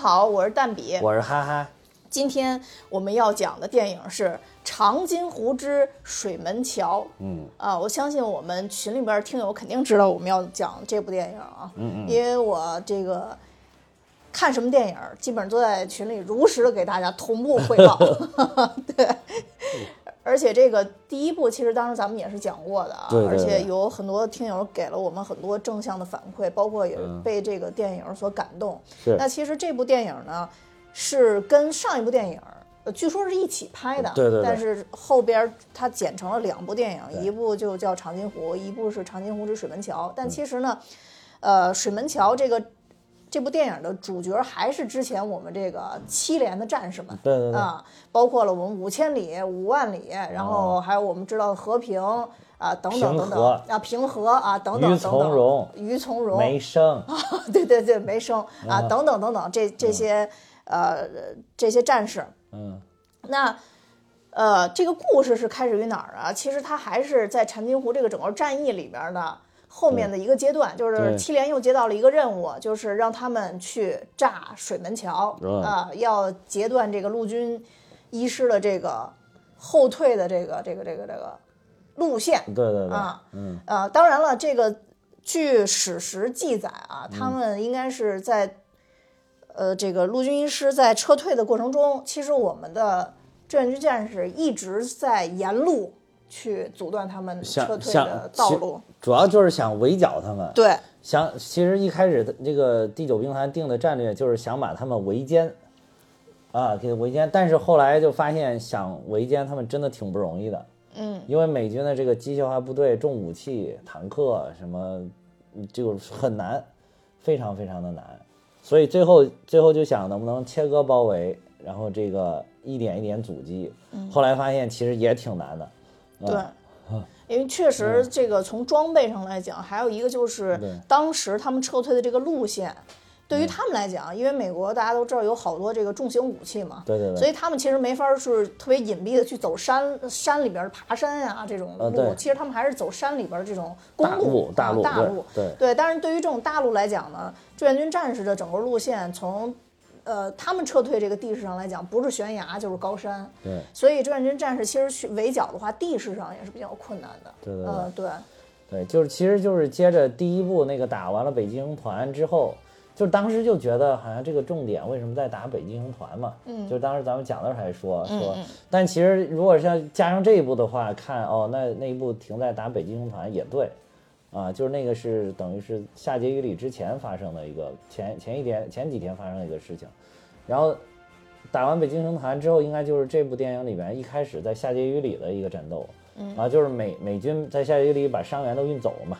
好，我是蛋比，我是哈哈。今天我们要讲的电影是《长津湖之水门桥》。嗯啊，我相信我们群里边听友肯定知道我们要讲这部电影啊，嗯嗯，因为我这个看什么电影，基本上都在群里如实的给大家同步汇报。对，而且这个第一部其实当时咱们也是讲过的啊，对对对而且有很多听友给了我们很多正向的反馈，包括也嗯。被这个电影所感动。是。那其实这部电影呢，是跟上一部电影，呃，据说是一起拍的，对对对。但是后边它剪成了两部电影，一部就叫《长津湖》，一部是《长津湖之水门桥》。嗯。但其实呢，呃，水门桥这个这部电影的主角还是之前我们这个七连的战士们。对对对，啊，包括了我们五千里、五万里，然后还有我们知道的和平啊，等等等等啊，平和啊，等等于等等，从容于从容，没生啊，对对对，梅生啊，等等等等，这这些呃这些战士，嗯那呃这个故事是开始于哪儿啊？其实它还是在长津湖这个整个战役里边的后面的一个阶段，就是七连又接到了一个任务，就是让他们去炸水门桥嗯啊，要截断这个陆军医师的这个后退的这个这个这个这个路线。对对对，啊。嗯。呃，当然了，这个据史实记载啊，他们应该是在、呃这个陆军医师在撤退的过程中，其实我们的志愿军战士一直在沿路去阻断他们想撤退想的道路。主要就是想围剿他们。对，想，其实一开始的这个第九兵团定的战略就是想把他们围歼，啊，给围歼。但是后来就发现，想围歼他们真的挺不容易的。嗯，因为美军的这个机械化部队、重武器、坦克什么，嗯就很难，非常非常的难。所以最后最后就想能不能切割包围，然后这个一点一点阻击。后来发现其实也挺难的。对，因为确实这个从装备上来讲，还有一个就是当时他们撤退的这个路线，对于他们来讲，因为美国大家都知道有好多这个重型武器嘛，对对对。所以他们其实没法儿是特别隐蔽的去走山山里边儿爬山呀、这种路，呃其实他们还是走山里边儿这种公大路路大路啊、大路。对对。对，但是对于这种大路来讲呢，志愿军战士的整个路线从呃他们撤退这个地势上来讲，不是悬崖就是高山，对。所以志愿军战士其实去围剿的话，地势上也是比较困难的。对对对。嗯，对，对，就是其实就是接着第一步那个打完了北极星团之后，就是当时就觉得好像这个重点为什么在打北极星团嘛？嗯。就是当时咱们讲的时候还说说，嗯。但其实如果像加上这一步的话，看哦，那那一步停在打北极星团也对，啊，就是那个是等于是夏节雨里之前发生的一个前前一天前几天发生的一个事情，然后。打完北京城坛之后，应该就是这部电影里边一开始在下节雨里的一个战斗，嗯啊，就是美美军在下节雨里把伤员都运走了嘛，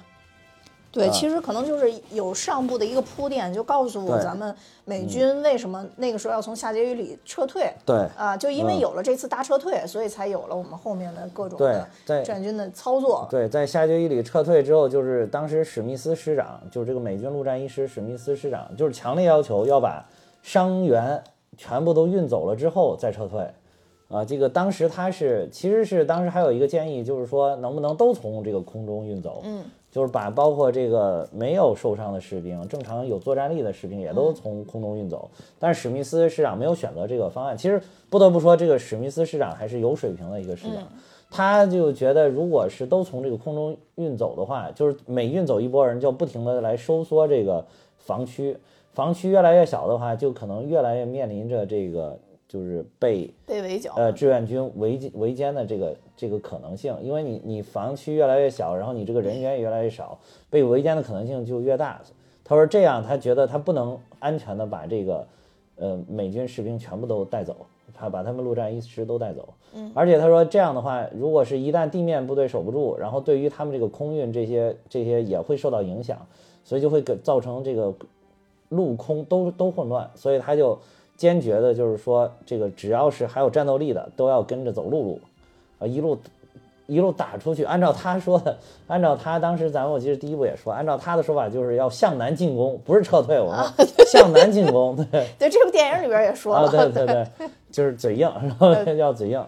对，啊其实可能就是有上部的一个铺垫，就告诉对咱们美军为什么那个时候要从下节雨里撤退。对啊，就因为嗯有了这次大撤退，所以才有了我们后面的各种对的在志愿军的操作。对，在下节雨里撤退之后，就是当时史密斯师长，就是这个美军陆战一师史密斯师长，就是强烈要求要把伤员全部都运走了之后再撤退。啊，这个当时他是其实是当时还有一个建议，就是说能不能都从这个空中运走，嗯，就是把包括这个没有受伤的士兵，正常有作战力的士兵也都从空中运走。但是史密斯市长没有选择这个方案。其实不得不说，这个史密斯市长还是有水平的一个市长。他就觉得，如果是都从这个空中运走的话，就是每运走一波人，就不停的来收缩这个防区，防区越来越小的话，就可能越来越面临着这个就是被被围剿。呃志愿军围围歼的这个这个可能性，因为你你防区越来越小，然后你这个人员也越来越少，被围歼的可能性就越大。他说这样，他觉得他不能安全的把这个呃美军士兵全部都带走，他把他们陆战一师都带走。嗯，而且他说这样的话，如果是一旦地面部队守不住，然后对于他们这个空运这些这些也会受到影响，所以就会给造成这个陆空都都混乱，所以他就坚决的就是说，这个只要是还有战斗力的，都要跟着走陆路，啊，一路一路打出去。按照他说的，按照他当时咱们我记得第一部也说，按照他的说法就是要向南进攻，不是撤退，我们向南进攻，对。对，这部电影里边也说啊，对对对，就是嘴硬，然后要嘴硬，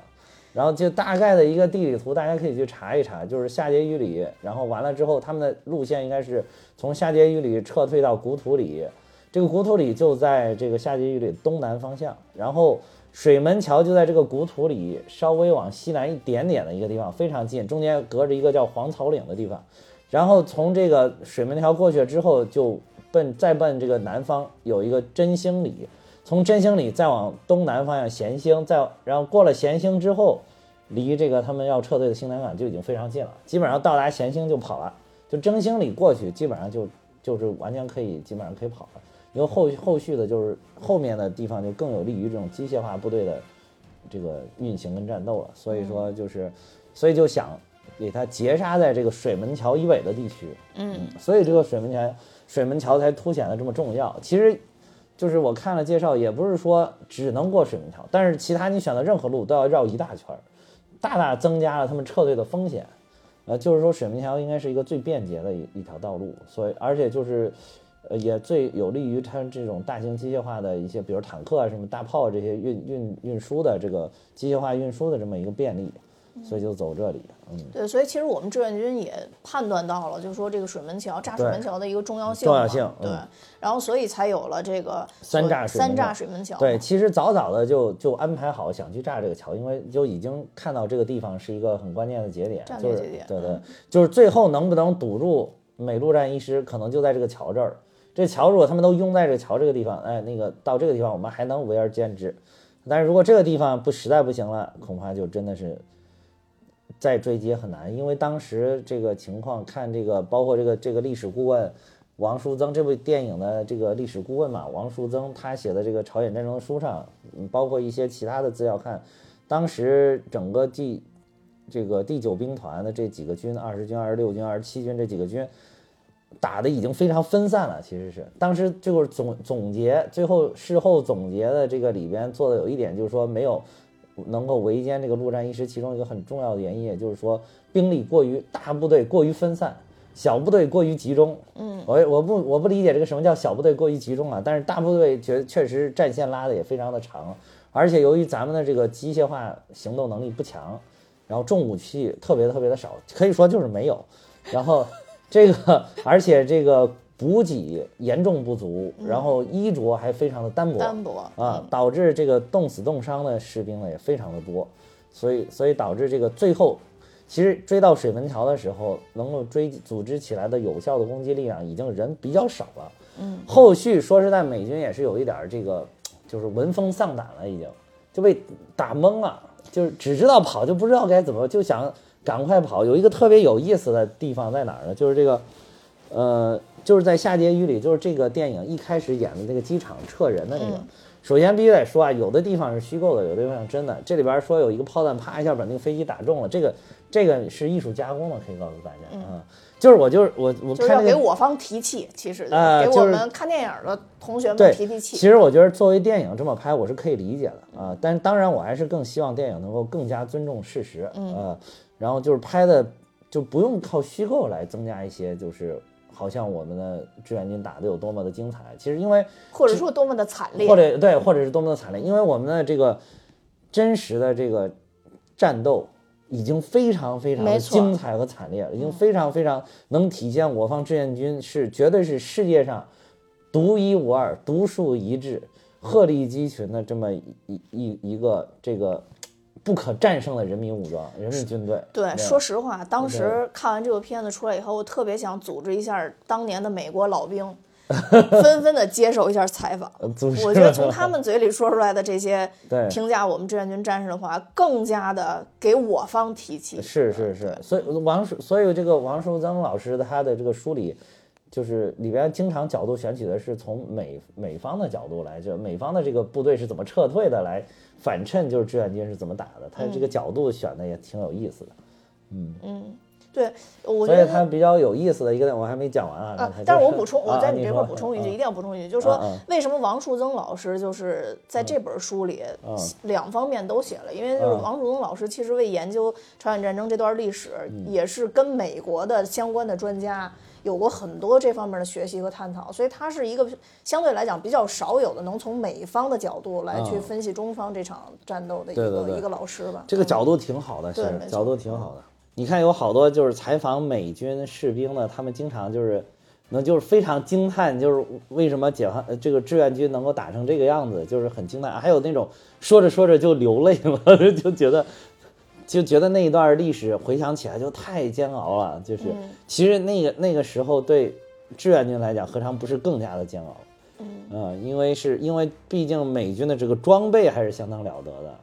然后就大概的一个地理图，大家可以去查一查，就是夏节雨里，然后完了之后，他们的路线应该是从夏节雨里撤退到古土里，这个古土里就在这个夏季雨里东南方向，然后水门桥就在这个古土里稍微往西南一点点的一个地方，非常近，中间隔着一个叫黄草岭的地方。然后从这个水门桥过去之后，就奔再奔这个南方有一个真兴里，从真兴里再往东南方向咸兴，再然后过了咸兴之后，离这个他们要撤退的兴南港就已经非常近了，基本上到达咸兴就跑了，就真兴里过去，基本上就就是完全可以，基本上可以跑了。因为后后续的就是后面的地方就更有利于这种机械化部队的这个运行跟战斗了，所以说就是，所以就想给它截杀在这个水门桥以北的地区，嗯，所以这个水门桥水门桥才凸显的这么重要。其实，就是我看了介绍，也不是说只能过水门桥，但是其他你选的任何路都要绕一大圈儿，大大增加了他们撤退的风险。呃，就是说水门桥应该是一个最便捷的一一条道路，所以而且就是。呃，也最有利于它这种大型机械化的一些，比如坦克啊、什么大炮这些运运运输的这个机械化运输的这么一个便利，所以就走这里。嗯，对，所以其实我们志愿军也判断到了，就是说这个水门桥炸水门桥的一个重要性，重要性对嗯，然后所以才有了这个三炸水门三炸水门桥，对，，其实早早的就就安排好想去炸这个桥，因为就已经看到这个地方是一个很关键的节点，就是战略节点对对嗯，就是最后能不能堵住美陆战一师，可能就在这个桥这儿。这桥如果他们都拥在这桥这个地方，哎，那个到这个地方我们还能围而歼之。但是如果这个地方不实在不行了，恐怕就真的是再追击也很难，因为当时这个情况看这个，包括这个这个历史顾问王淑增这部电影的这个历史顾问嘛，王淑增他写的这个朝鲜战争的书上，包括一些其他的资料看，当时整个第这个第九兵团的这几个军，二十军、二十六军、二十七军这几个军。打的已经非常分散了，其实是当时就是总总结，最后事后总结的这个里边做的有一点就是说没有能够围歼这个陆战一师，其中一个很重要的原因，也就是说兵力过于大部队过于分散，小部队过于集中。嗯，我我不我不理解这个什么叫小部队过于集中啊，但是大部队确确实战线拉的也非常的长，而且由于咱们的这个机械化行动能力不强，然后重武器特别特别的少，可以说就是没有，然后。这个，而且这个补给严重不足，然后衣着还非常的单薄，单薄啊，导致这个冻死冻伤的士兵呢也非常的多，所以所以导致这个最后，其实追到水门桥的时候，能够追组织起来的有效的攻击力量已经人比较少了。嗯，后续说实在，美军也是有一点儿这个，就是闻风丧胆了，已经就被打懵了，就是只知道跑，就不知道该怎么，就想。赶快跑！有一个特别有意思的地方在哪儿呢？就是这个，呃，就是在夏节雨里，就是这个电影一开始演的那个机场撤人的那个。嗯、首先必须得说啊，有的地方是虚构的，有的地方真的。这里边说有一个炮弹啪一下把那个飞机打中了，这个这个是艺术加工的，可以告诉大家啊、嗯。就是我就是我我就是要给我方提气，其实呃，给我们看电影的同学们提提气。其实我觉得作为电影这么拍，我是可以理解的啊。但当然，我还是更希望电影能够更加尊重事实，嗯。呃然后就是拍的就不用靠虚构来增加一些，就是好像我们的志愿军打得有多么的精彩。其实因为或者说多么的惨烈，或者对，或者是多么的惨烈，因为我们的这个真实的这个战斗已经非常非常的精彩和惨烈了，已经非常非常能体现我方志愿军是绝对是世界上独一无二、独树一帜、鹤立鸡群的这么一一一个这个。不可战胜的人民武装、人民军队。对，说实话，当时看完这部片子出来以后，我特别想组织一下当年的美国老兵，纷纷的接受一下采访。我觉得从他们嘴里说出来的这些 评价我们志愿军战士的话，更加的给我方提气。是是是，所以王树，所以这个王树增老师他的这个书里。就是里边经常角度选取的是从美美方的角度来，就美方的这个部队是怎么撤退的，来反衬就是志愿军是怎么打的。他这个角度选的也挺有意思的，嗯嗯，对，我觉得所以他比较有意思的一个点我还没讲完啊。啊，但是我补充，啊、我在你这块说补充一句，啊一定要补充一句，就是说为什么王树增老师就是在这本书里啊两方面都写了，因为就是啊王树增老师其实为研究朝鲜战争这段历史，嗯也是跟美国的相关的专家。有过很多这方面的学习和探讨，所以他是一个相对来讲比较少有的能从美方的角度来去啊分析中方这场战斗的一个一个老师吧。这个角度挺好的，是对没错角度挺好的。你看有好多就是采访美军士兵的，他们经常就是，那就是非常惊叹，就是为什么解放呃这个志愿军能够打成这个样子，就是很惊叹。还有那种说着说着就流泪了，就觉得就觉得那一段历史回想起来就太煎熬了。就是其实那个那个时候对志愿军来讲，何尝不是更加的煎熬？嗯，因为是因为毕竟美军的这个装备还是相当了得的。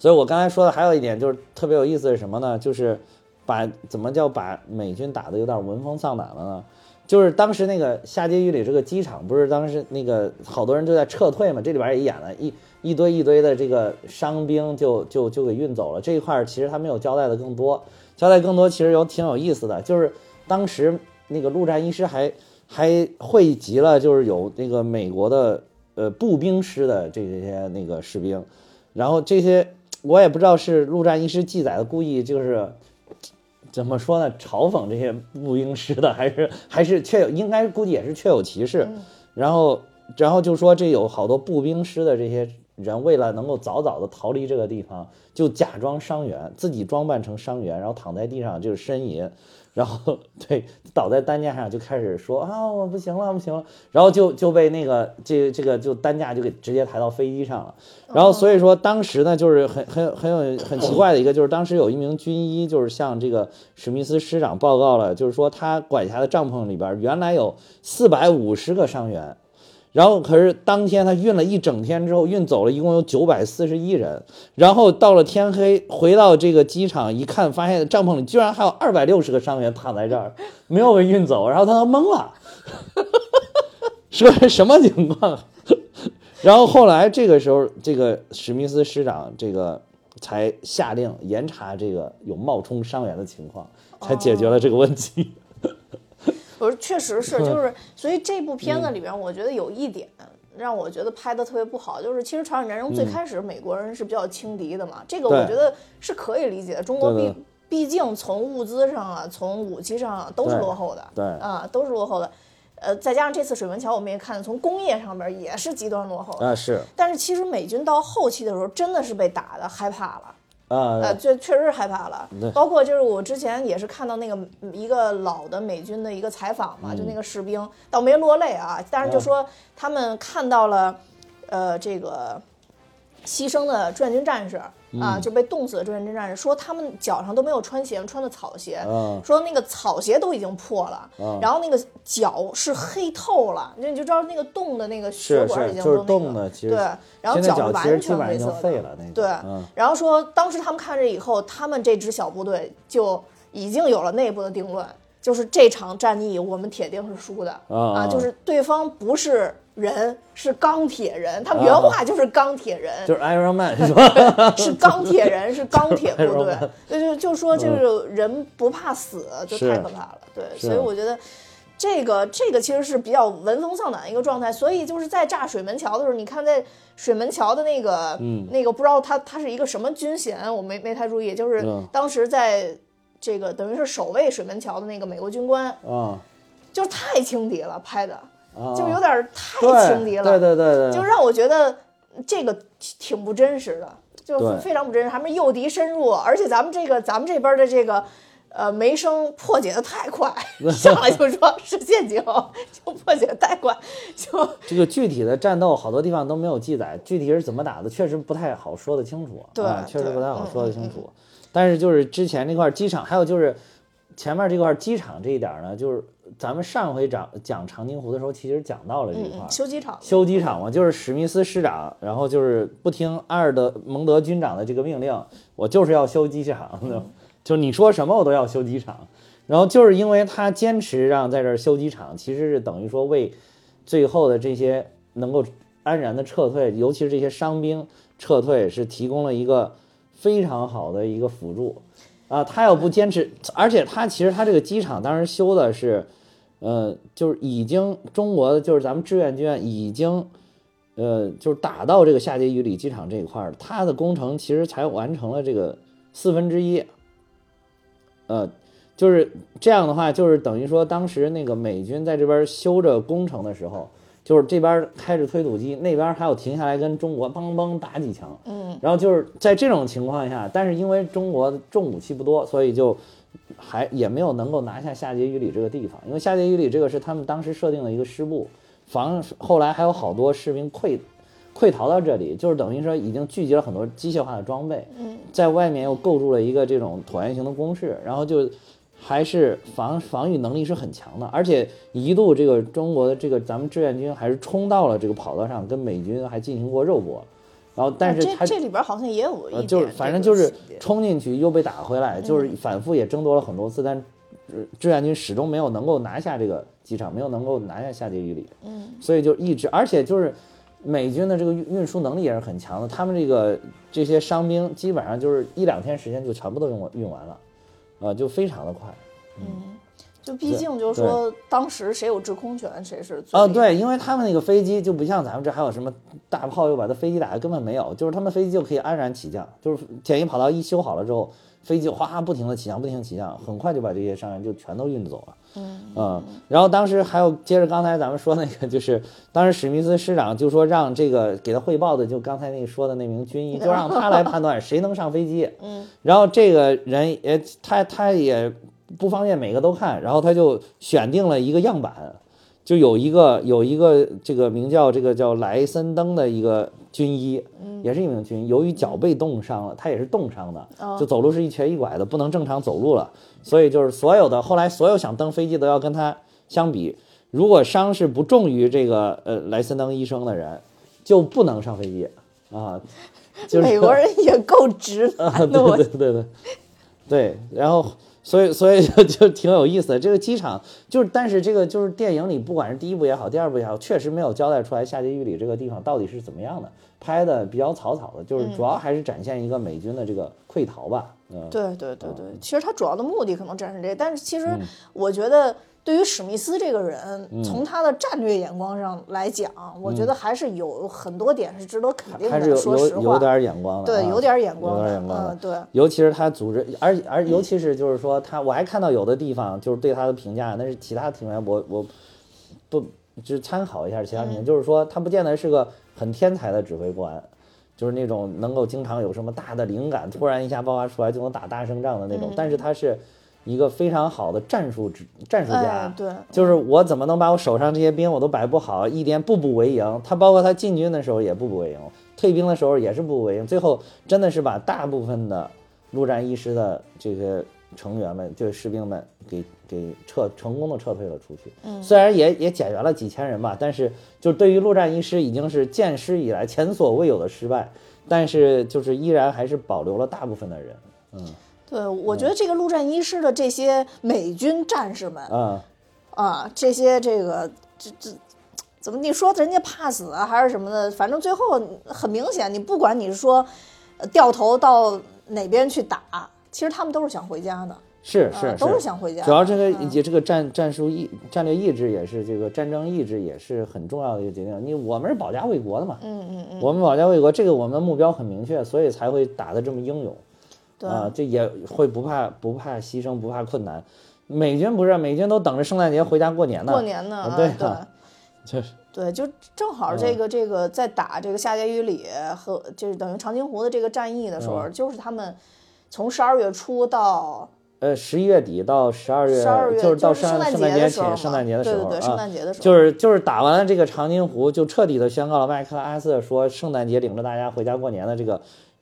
所以我刚才说的还有一点就是特别有意思是什么呢？就是。把怎么叫把美军打得有点闻风丧胆了呢？就是当时那个下碣隅里这个机场，不是当时那个好多人都在撤退嘛？这里边也演了一一堆一堆的这个伤兵就就就给运走了。这一块其实他没有交代的更多，交代更多其实有挺有意思的，就是当时那个陆战一师还还汇集了，就是有那个美国的呃步兵师的这些那个士兵，然后这些我也不知道是陆战一师记载的故意就是。怎么说呢？嘲讽这些步兵师的，还是还是确有，应该估计也是确有其事。然后，然后就说这有好多步兵师的这些人，为了能够早早的逃离这个地方，就假装伤员，自己装扮成伤员，然后躺在地上就是呻吟。然后对倒在担架上就开始说啊我不行了不行了，然后就就被那个这这个就担架就给直接抬到飞机上了，然后所以说当时呢就是很很很有很奇怪的一个就是当时有一名军医就是向这个史密斯师长报告了，就是说他管辖的帐篷里边原来有四百五十个伤员。然后可是当天他运了一整天之后，运走了一共有九百四十一人。然后到了天黑，回到这个机场一看，发现帐篷里居然还有二百六十个伤员躺在这儿，没有被运走。然后他都懵了，说什么情况？然后后来这个时候，这个史密斯师长这个才下令严查这个有冒充伤员的情况，才解决了这个问题。不是，确实是，就是，所以这部片子里边，我觉得有一点让我觉得拍的特别不好，就是其实朝鲜战争最开始美国人是比较轻敌的嘛，这个我觉得是可以理解的。中国毕毕竟从物资上啊，从武器上啊都是落后的，对啊，都是落后的。呃，再加上这次水门桥，我们也看从工业上边也是极端落后啊，是。但是其实美军到后期的时候，真的是被打的害怕了。啊，呃，确确实是害怕了，包括就是我之前也是看到那个一个老的美军的一个采访嘛，就那个士兵倒没落泪啊，但是就说他们看到了，呃，这个牺牲的志愿军战士。啊，就被冻死的志愿军战士说，他们脚上都没有穿鞋，穿的草鞋。说那个草鞋都已经破了，然后那个脚是黑透了，那你就知道那个冻的那个血管已经都那个，对，然后脚是完全黑色的。对，然后说当时他们看着以后，他们这支小部队就已经有了内部的定论，就是这场战役我们铁定是输的啊，就是对方不是。人是钢铁人，他们原话就是钢铁人，就是 Iron Man 是吧？是钢铁人，是钢铁部队，就就就说就是人不怕死，就太可怕了。对，所以我觉得这个这个其实是比较闻风丧胆的一个状态。所以就是在炸水门桥的时候，你看在水门桥的那个那个不知道他他是一个什么军衔，我没没太注意，就是当时在这个等于是守卫水门桥的那个美国军官啊，就是太轻敌了拍的。就有点太轻敌了，对对对对，就让我觉得这个挺不真实的，就非常不真实。还没诱敌深入，而且咱们这个咱们这边的这个呃梅生破解的太快，上来就说是陷阱，就破解太快，就 这个具体的战斗好多地方都没有记载，具体是怎么打的，确实不太好说得清楚。对，确实不太好说得清楚。但是就是之前那块机场，还有就是前面这块机场这一点呢，就是。咱们上回讲讲长津湖的时候，其实讲到了这一块修机场，修机场嘛，就是史密斯师长，然后就是不听阿尔德蒙德军长的这个命令，我就是要修机场，就你说什么我都要修机场，然后就是因为他坚持让在这儿修机场，其实是等于说为最后的这些能够安然的撤退，尤其是这些伤兵撤退，是提供了一个非常好的一个辅助啊，他要不坚持，而且他其实他这个机场当时修的是。呃，就是已经中国的就是咱们志愿军已经，呃，就是打到这个下碣隅里机场这一块儿，它的工程其实才完成了这个四分之一。呃，就是这样的话，就是等于说当时那个美军在这边修着工程的时候，就是这边开着推土机，那边还要停下来跟中国梆梆打几枪。嗯。然后就是在这种情况下，但是因为中国重武器不多，所以就。还也没有能够拿下下碣隅里这个地方，因为下碣隅里这个是他们当时设定的一个师部，防后来还有好多士兵溃溃逃到这里，就是等于说已经聚集了很多机械化的装备，嗯，在外面又构筑了一个这种椭圆形的工事，然后就还是防防御能力是很强的，而且一度这个中国的这个咱们志愿军还是冲到了这个跑道上，跟美军还进行过肉搏，然后但是他这这里边好像也有一呃，就是反正就是冲进去又被打回来，就是反复也争夺了很多次，但呃志愿军始终没有能够拿下这个机场，没有能够拿下下碣隅里，嗯，所以就一直，而且就是美军的这个运运输能力也是很强的，他们这个这些伤兵基本上就是一两天时间就全部都用完运完了，啊、就非常的快。就毕竟就是说，当时谁有制空权，谁是最哦，厉害对，因为他们那个飞机就不像咱们这还有什么大炮又把它飞机打的，根本没有，就是他们飞机就可以安然起降，就是简易跑道一修好了之后，飞机就哗不停的起降，不停地起降，很快就把这些伤员就全都运走了。嗯然后当时还有接着刚才咱们说那个，就是当时史密斯师长就说让这个给他汇报的，就刚才那说的那名军医，就让他来判断谁能上飞机。嗯，然后这个人也他他也不方便每个都看，然后他就选定了一个样板，就有一个有一个这个名叫这个叫莱森登的一个军医，也是一名军医，由于脚被冻伤了，他也是冻伤的，就走路是一瘸一拐的，不能正常走路了，所以就是所有的后来所有想登飞机都要跟他相比，如果伤势不重于这个呃莱森登医生的人，就不能上飞机啊，就是美国人也够直的，对对对对，对，然后所以所以就 就挺有意思的。这个机场就是，但是这个就是电影里，不管是第一部也好，第二部也好，确实没有交代出来下监狱里这个地方到底是怎么样的，拍的比较草草的，就是主要还是展现一个美军的这个溃逃吧。嗯，对对对对，其实他主要的目的可能展示这个，但是其实嗯我觉得对于史密斯这个人，从他的战略眼光上来讲，我觉得还是有很多点是值得肯定的。还是有说实话，有有点眼光的，对，啊有点眼光有，点眼光的嗯，对，尤其是他组织，而而尤其是就是说他，我还看到有的地方就是对他的评价，那是其他庭员，我我不就参考一下其他庭员，就是说他不见得是个很天才的指挥官，就是那种能够经常有什么大的灵感，突然一下爆发出来就能打大胜仗的那种，但是他是一个非常好的战术战术家，哎，对，就是我怎么能把我手上这些兵我都摆不好，一点步步为营。他包括他进军的时候也步步为营，退兵的时候也是步步为营。最后真的是把大部分的陆战一师的这个成员们，就是士兵们给给撤成功的撤退了出去。嗯，虽然也也减员了几千人吧，但是就对于陆战一师已经是建师以来前所未有的失败，但是就是依然还是保留了大部分的人。对，我觉得这个陆战一师的这些美军战士们嗯，啊，这些这个这这怎么你说人家怕死啊，还是什么的？反正最后很明显，你不管你是说呃掉头到哪边去打，其实他们都是想回家的，是是啊都是想回家。主要这个嗯也这个战战术意战略意志也是这个战争意志也是很重要的一个决定。你我们是保家卫国的嘛，嗯嗯嗯，我们保家卫国，这个我们的目标很明确，所以才会打得这么英勇对，啊，这也会不怕不怕牺牲，不怕困难。美军不是，美军都等着圣诞节回家过年呢。过年呢，啊啊对对啊就是对，就正好嗯这个这个在打这个下碣隅里和就是等于长津湖的这个战役的时候，嗯就是他们从十二月初到呃十一月底到十二月，十二月，就是到圣圣诞节前，的时候嘛，圣诞节的时候对对对，圣啊。诞节的时候，就是就是打完了这个长津湖，就彻底的宣告了麦克阿瑟说圣诞节领着大家回家过年的这个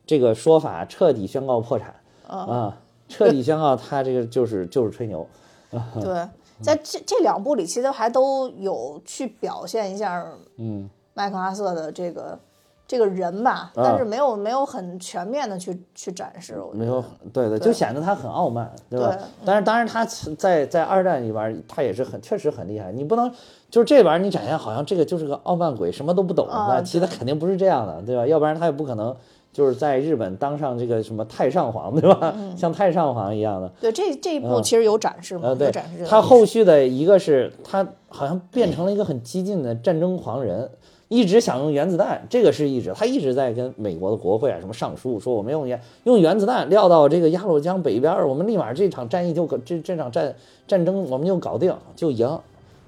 这个说法彻底宣告破产啊，彻底宣告他这个就是就是吹牛，对，在这这两部里，其实还都有去表现一下嗯，麦克阿瑟的这个这个人吧，但是没有没有很全面的去去展示，我觉得没有对对，就显得他很傲慢，对吧对？但是当然他在在二战里边他也是很确实很厉害，你不能就是这玩意儿你展现好像这个就是个傲慢鬼，什么都不懂，啊那其实他肯定不是这样的，对吧？要不然他也不可能。就是在日本当上这个什么太上皇，对吧？像太上皇一样的，对这这一部其实有展示嘛，有展示这，个他后续的一个是他好像变成了一个很激进的战争狂人，一直想用原子弹，这个是一直他一直在跟美国的国会啊什么上书，说我们用原用原子弹撂到这个鸭绿江北边儿，我们立马这场战役就搞这这场战战争我们就搞定就赢。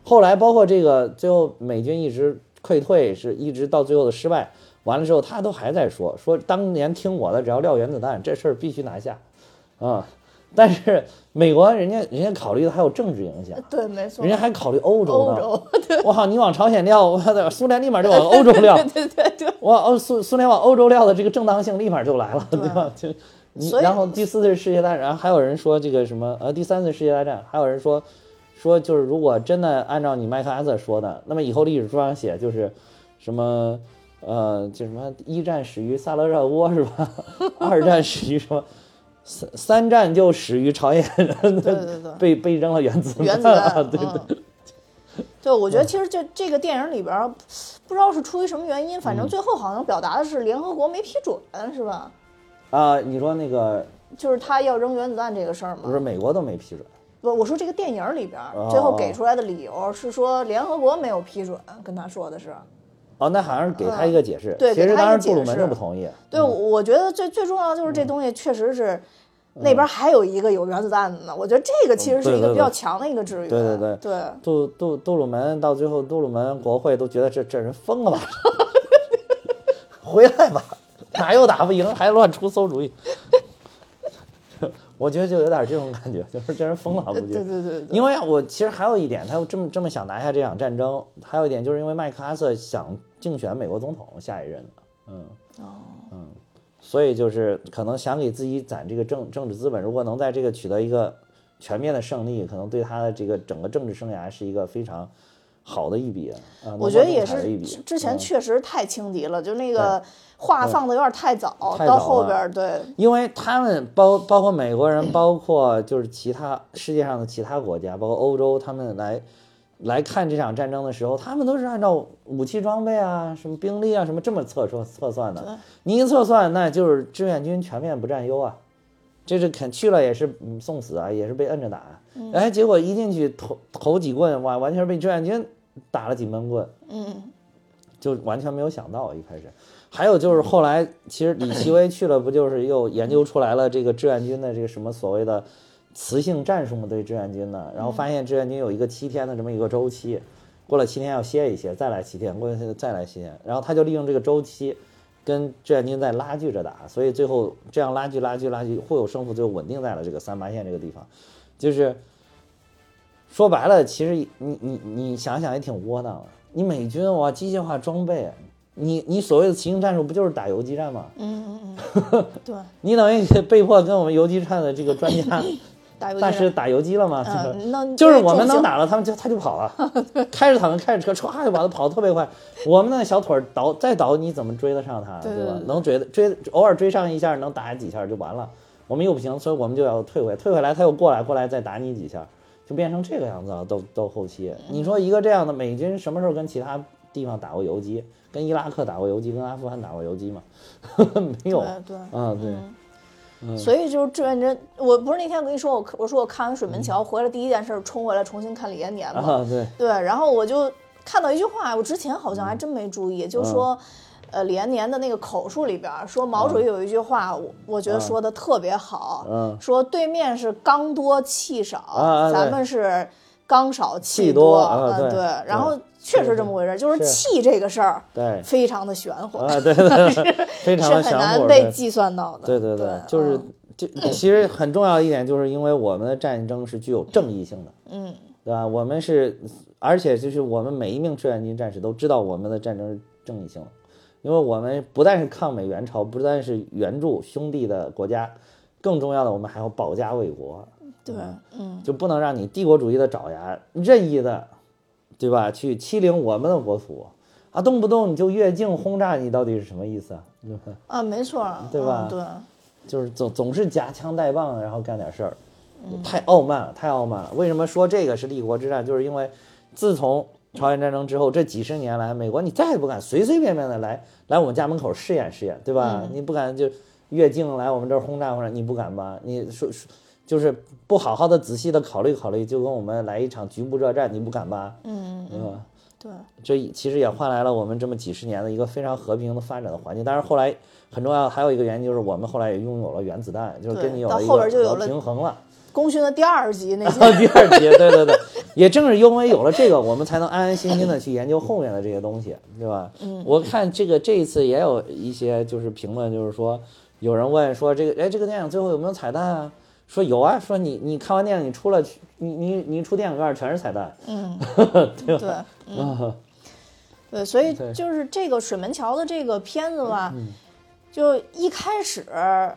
后来包括这个最后美军一直溃退，是一直到最后的失败，完了之后他都还在说说当年听我的，只要撂原子弹，这事儿必须拿下，啊、但是美国人家人家考虑的还有政治影响，对，没错。人，家还考虑欧洲呢。欧洲，对。我靠，你往朝鲜撂，我 的苏联立马就往欧洲撂，对 对对，往欧苏苏联往欧洲撂的这个正当性立马就来了，对。吧？就你然后第四次世界大战，然后还有人说这个什么呃第三次世界大战，还有人说说就是如果真的按照你麦克阿瑟说的，那么以后历史书上写就是什么呃就什么一战始于萨勒热窝是吧？二战始于什么？三三战就始于朝鲜人对对对被被扔了原子弹，原子弹，对对。嗯对，我觉得其实这这个电影里边儿，不知道是出于什么原因，反嗯正最后好像表达的是联合国没批准，是吧？啊、你说那个就是他要扔原子弹这个事儿吗。不是美国都没批准，不，我说这个电影里边最后给出来的理由是说联合国没有批准，跟他说的是。哦，那好像是给他一个解释。嗯对其实当时杜鲁门解释就不同意。对，我觉得最最重要的就是这东西确实是。那边还有一个有原子弹的呢，我觉得这个其实是一个比较强的一个制约。对对对对杜杜杜鲁门到最后，杜鲁门国会都觉得这这人疯了吧？回来吧，哪又打不赢，还乱出馊主意。我觉得就有点这种感觉，就是这人疯了，估计。对对对对，因为我其实还有一点，他这么这么想拿下这场战争，还有一点就是因为麦克阿瑟想竞选美国总统下一任的，嗯，嗯，所以就是可能想给自己攒这个政政治资本，如果能在这个取得一个全面的胜利，可能对他的这个整个政治生涯是一个非常好的一笔，啊，我觉得也是之前嗯。确实太轻敌了，就那个话放的有点太早，太早到后了。边对。因为他们包包括美国人，包括就是其他世界上的其他国家，包括欧洲，他们来来看这场战争的时候，他们都是按照武器装备啊、什么兵力啊、什么这么测说测算的。你一测算，那就是志愿军全面不占优啊，这是肯去了也是嗯送死啊，也是被摁着打啊。哎，结果一进去头头几棍，哇，完全被志愿军打了几闷棍。嗯就完全没有想到一开始。还有就是后来，其实李奇微去了，不就是又研究出来了这个志愿军的这个什么所谓的雌性战术嘛？对志愿军呢，然后发现志愿军有一个七天的这么一个周期，过了七天要歇一歇，再来七天，过再来七天，然后他就利用这个周期。跟志愿军在拉锯着打，所以最后这样拉锯、拉锯、拉锯，互有胜负，最后稳定在了这个三八线这个地方。就是说白了，其实你你你想想也挺窝囊的。你美军哇，机械化装备，你你所谓的骑行战术不就是打游击战吗？嗯嗯嗯，对，你等于被迫跟我们游击战的这个专家打游击大师战打游击了吗？就是我们能打了，他们就他就跑了，开着坦克开着车唰就把他，跑得特别快。我们那小腿儿倒再倒，你怎么追得上他，吧对对对？能追追偶尔追上一下，能打几下就完了。我们又不行，所以我们就要退回，退回来他又过来，过来再打你几下，就变成这个样子了。到到后期，你说一个这样的美军什么时候跟其他地方打过游击？跟伊拉克打过游击，跟阿富汗打过游击吗？没有。对对。啊，对，嗯所以就是志愿军，我不是那天我跟你说，我我说我看完水门嗯桥回来第一件事冲回来重新看李延年嘛，啊，对，对，然后我就看到一句话，我之前好像还真没注意，就说，呃，李延年的那个口述里边说毛主席有一句话，我我觉得说的特别好，嗯。说对面是刚多气少，啊咱们是刚少气多，多啊对嗯对，然后对确实这么回事儿，就是是气这个事儿对，非常的玄乎，啊，对对对，非常是很的玄乎，对难被计算到的，对对对，就是嗯就其实很重要的一点，就是因为我们的战争是具有正义性的，嗯，对吧？我们是，而且就是我们每一名志愿军战士都知道我们的战争是正义性的，因为我们不但是抗美援朝，不但是援助兄弟的国家，更重要的，我们还要保家卫国，对，嗯，就不能让你帝国主义的爪牙任意的，对吧？去欺凌我们的国土。啊，动不动你就越境轰炸，你到底是什么意思啊？啊，没错儿，对吧嗯对。就是总总是夹枪带棒，然后干点事儿，太傲慢了，太傲慢了。为什么说这个是立国之战？就是因为自从朝鲜战争之后，这几十年来，美国你再也不敢随随便便的来来我们家门口试验试验，对吧？你不敢就越境来我们这儿轰炸轰炸，你不敢吧？你说说就是不好好的仔细的考虑考虑，就跟我们来一场局部热战，你不敢吧？嗯对吧？对，这其实也换来了我们这么几十年的一个非常和平的发展的环境。但是，后来很重要还有一个原因就是我们后来也拥有了原子弹，就是跟你有了一个平衡了。功勋的第二集那到 些，第二集，对对对，也正是因为有了这个，我们才能安安心心的去研究后面的这些东西，对吧？嗯，我看这个这一次也有一些就是评论，就是说有人问说这个，哎，这个电影最后有没有彩蛋啊？说有啊，说你你看完电影你出了，你你你一出电影院全是彩蛋，嗯，对对，嗯，对，所以就是这个水门桥的这个片子吧，就一开始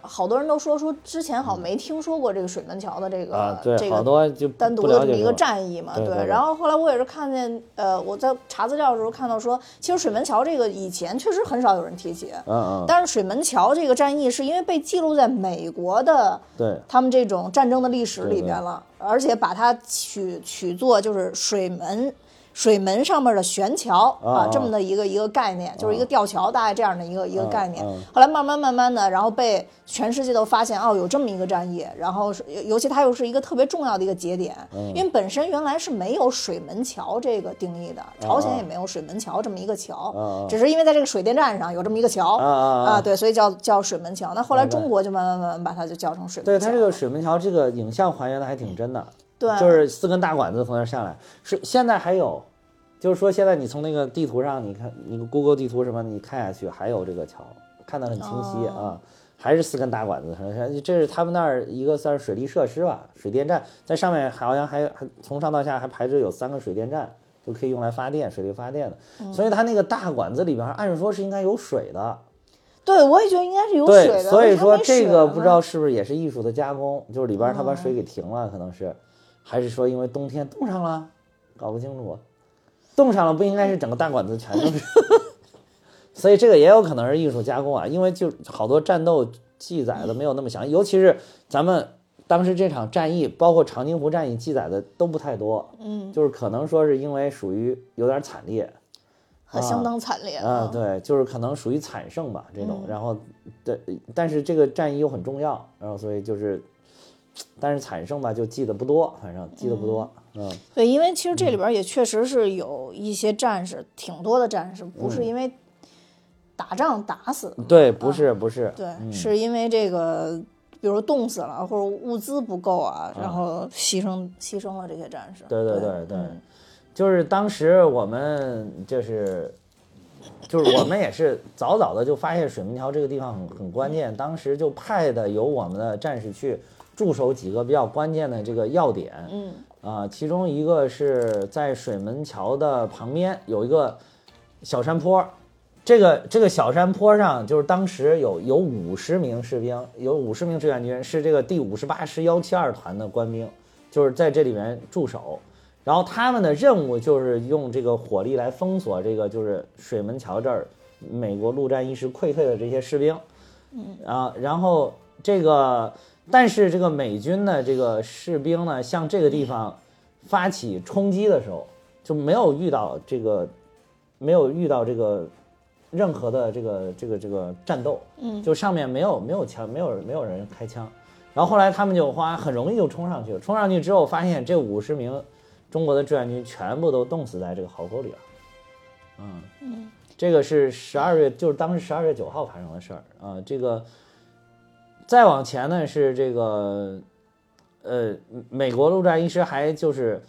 好多人都说说之前好像没听说过这个水门桥的这个、啊，对，这个好多就单独的这么一个战役嘛，对对。对然后后来我也是看见，呃，我在查资料的时候看到说，其实水门桥这个以前确实很少有人提起，嗯嗯，但是水门桥这个战役是因为被记录在美国的对，他们这种战争的历史里边了，而且把它取取作就是水门。水门上面的悬桥啊啊这么的一个一个概念，就是一个吊桥，大概这样的一个一个嗯概念嗯。后来慢慢慢慢的，然后被全世界都发现，哦，有这么一个战役，然后是尤尤其它又是一个特别重要的一个节点，嗯。因为本身原来是没有水门桥这个定义的，朝鲜也没有水门桥这么一个桥只是因为在这个水电站上有这么一个桥啊，对，所以叫叫水门桥。那后来中国就慢慢慢慢把它就叫成水门桥。对它这个水门桥这个影像还原的还挺真的，对，就是四根大管子从那儿下来，是现在还有，就是说现在你从那个地图上，你看那个 Google 地图什么，你看下去还有这个桥，看得很清晰哦。啊，还是四根大管子，这是他们那儿一个算是水利设施吧，水电站。在上面好像还还从上到下还排着有三个水电站，就可以用来发电，水力发电的，嗯。所以它那个大管子里边按说是应该有水的，对我也觉得应该是有水对，的。所以说这个不知道是不是也是艺术的加工，就是里边儿它把哦水给停了，可能是，还是说因为冬天冻上了，搞不清楚，冻上了不应该是整个大管子全都是，所以这个也有可能是艺术加工啊，因为就好多战斗记载的没有那么详细，尤其是咱们当时这场战役，包括长津湖战役记载的都不太多，嗯，就是可能说是因为属于有点惨烈，啊相当惨烈啊，对，就是可能属于惨胜吧这种，嗯。然后对，但是这个战役又很重要，然后所以就是，但是惨胜吧就记得不多，反正记得不多，嗯对，因为其实这里边也确实是有一些战士，挺多的战士，不是因为打仗打死的，对，不是不是，对，嗯是因为这个，比如冻死了或者物资不够啊，然后牺牲牺牲了这些战士。对对对对对嗯就是当时我们就是。就是我们也是早早的就发现水门桥这个地方很很关键，当时就派的有我们的战士去驻守几个比较关键的这个要点，嗯。啊，其中一个是在水门桥的旁边有一个小山坡，这个这个小山坡上就是当时有有五十名士兵，有五十名志愿军，是这个第五十八师幺七二团的官兵，就是在这里面驻守。然后他们的任务就是用这个火力来封锁这个就是水门桥这儿美国陆战一师溃退的这些士兵，嗯。啊，然后这个但是这个美军的这个士兵呢，向这个地方发起冲击的时候，就没有遇到这个没有遇到这个任何的这个这个这个战斗，嗯。就上面没有没有枪，没有没有人开枪，然后后来他们就花很容易就冲上去了，冲上去之后发现这五十名中国的志愿军全部都冻死在这个壕沟里了，嗯。嗯。这个是十二月，就是当时十二月九号发生的事儿。啊。这个再往前呢是这个，呃，美国陆战一师还就是，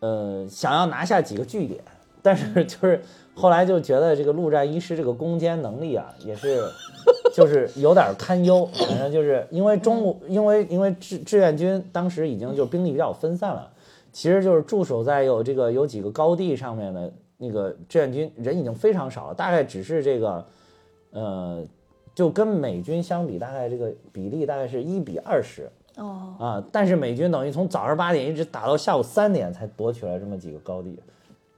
呃，想要拿下几个据点，但是就是后来就觉得这个陆战一师这个攻坚能力啊，也是 就是有点堪忧。反正就是因为中国，因为因为志志愿军当时已经就兵力比较分散了，其实就是驻守在有这个有几个高地上面的那个志愿军人已经非常少了，大概只是这个，呃，就跟美军相比，大概这个比例大概是一比二十哦啊。但是美军等于从早上八点一直打到下午三点才夺取了这么几个高地，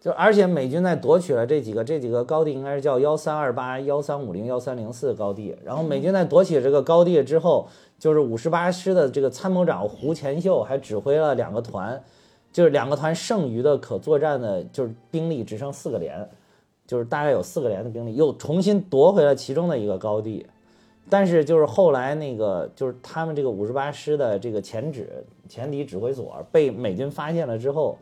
就而且美军在夺取了这几个这几个高地，应该是叫幺三二八、幺三五零、幺三零四高地。然后美军在夺取这个高地之后，就是五十八师的这个参谋长胡前秀还指挥了两个团。就是两个团剩余的可作战的，就是兵力只剩四个连，就是大概有四个连的兵力，又重新夺回了其中的一个高地。但是就是后来那个，就是他们这个五十八师的这个前指前敌指挥所被美军发现了之后，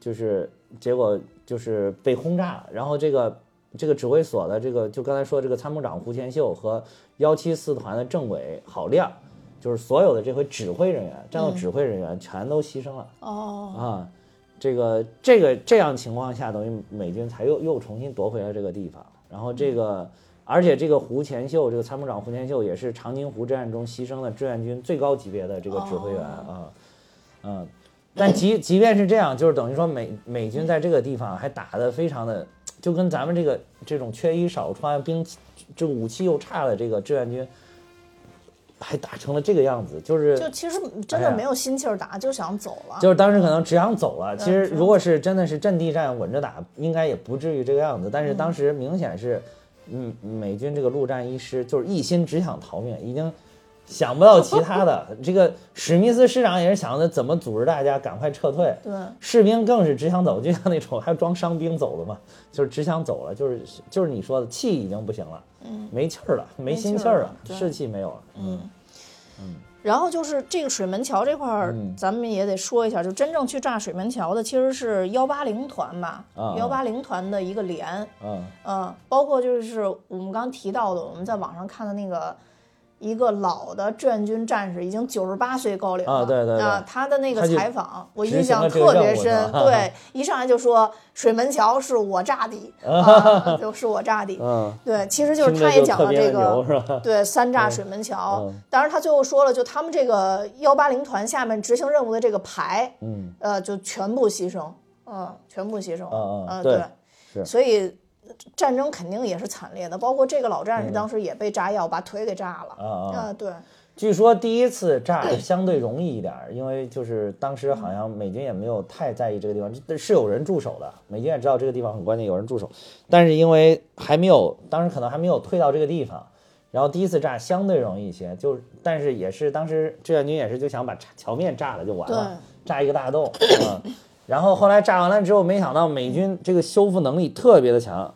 就是结果就是被轰炸了。然后这个这个指挥所的这个，就刚才说这个参谋长胡前秀和幺七四团的政委郝亮。就是所有的这回指挥人员、战斗指挥人员全都牺牲了、哦啊！这个这个这样情况下，等于美军才又又重新夺回了这个地方。然后这个，而且这个胡前秀，这个参谋长胡前秀也是长津湖之战中牺牲的志愿军最高级别的这个指挥员啊，嗯，但即即便是这样，就是等于说美美军在这个地方还打得非常的，就跟咱们这个这种缺衣少穿、兵这个武器又差的这个志愿军。还打成了这个样子，就是就其实真的没有心气儿打，就想走了。就是当时可能只想走了。其实如果是真的是阵地战稳着打，应该也不至于这个样子。但是当时明显是，嗯，美军这个陆战一师就是一心只想逃命，已经想不到其他的。这个史密斯师长也是想着怎么组织大家赶快撤退。对，士兵更是只想走，就像那种还装伤兵走的嘛，就是只想走了，就是就是你说的气已经不行了。嗯，没气儿了，没心气儿了，士气没有了。嗯嗯，然后就是这个水门桥这块儿，咱们也得说一下，就真正去炸水门桥的其实是幺八零团吧，幺八零团的一个连。嗯嗯，包括就是我们刚提到的，我们在网上看的那个。一个老的志愿军战士，已经九十八岁高龄了啊！对对对，他的那个采访我印象特别深。对，一上来就说水门桥是我炸的，就是我炸的。嗯，对，其实就是他也讲了这个，对三炸水门桥。当然他最后说了，就他们这个幺八零团下面执行任务的这个排，嗯，呃，就全部牺牲，嗯，全部牺牲。嗯嗯，对，是，所以。战争肯定也是惨烈的，包括这个老战士当时也被炸药把腿给炸了。啊啊！对，据说第一次炸相对容易一点，因为就是当时好像美军也没有太在意这个地方，是有人驻守的。美军也知道这个地方很关键，有人驻守，但是因为还没有，当时可能还没有退到这个地方，然后第一次炸相对容易一些。就但是也是当时志愿军也是就想把桥面炸了就完了，炸一个大洞。嗯，然后后来炸完了之后，没想到美军这个修复能力特别的强。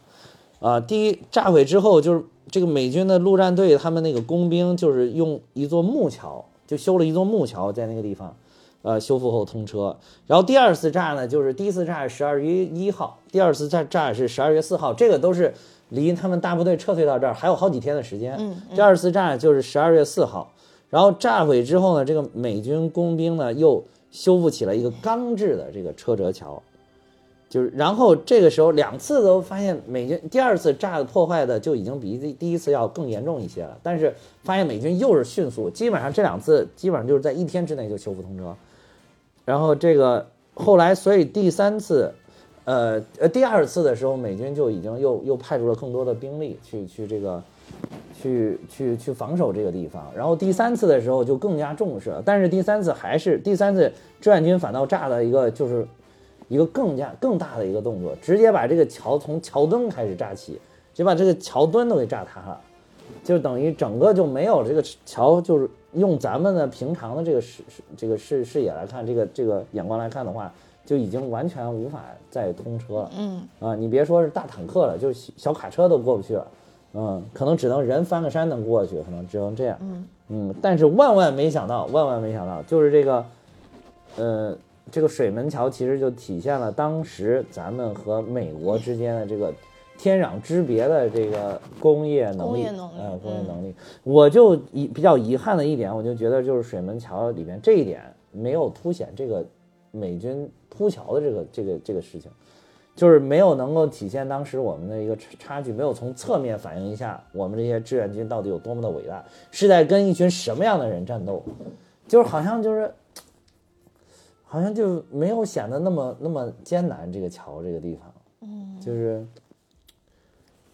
啊，第一炸毁之后，就是这个美军的陆战队，他们那个工兵就是用一座木桥，就修了一座木桥在那个地方，呃，修复后通车。然后第二次炸呢，就是第一次炸是十二月一号，第二次炸炸是十二月四号，这个都是离他们大部队撤退到这儿还有好几天的时间。嗯，第二次炸就是十二月四号，然后炸毁之后呢，这个美军工兵呢又修复起了一个钢制的这个车辙桥。就是，然后这个时候两次都发现美军第二次炸的破坏的就已经比第第一次要更严重一些了，但是发现美军又是迅速，基本上这两次基本上就是在一天之内就修复通车，然后这个后来所以第三次，呃呃第二次的时候美军就已经又又派出了更多的兵力去去这个去去去防守这个地方，然后第三次的时候就更加重视了，但是第三次还是第三次志愿军反倒炸了一个就是。一个更加更大的一个动作，直接把这个桥从桥墩开始炸起，直接把这个桥墩都给炸塌了，就等于整个就没有这个桥，就是用咱们的平常的这个视视这个视视野来看，这个这个眼光来看的话，就已经完全无法再通车了。嗯啊，你别说是大坦克了，就是小卡车都过不去了。嗯，可能只能人翻个山能过去，可能只能这样。嗯嗯，但是万万没想到，万万没想到，就是这个，呃。这个水门桥其实就体现了当时咱们和美国之间的这个天壤之别的这个工业能力，呃，工业能力。我就遗比较遗憾的一点，我就觉得就是水门桥里边这一点没有凸显这个美军铺桥的这个这个这个事情，就是没有能够体现当时我们的一个差距，没有从侧面反映一下我们这些志愿军到底有多么的伟大，是在跟一群什么样的人战斗，就是好像就是。好像就没有显得那么那么艰难。这个桥这个地方，嗯，就是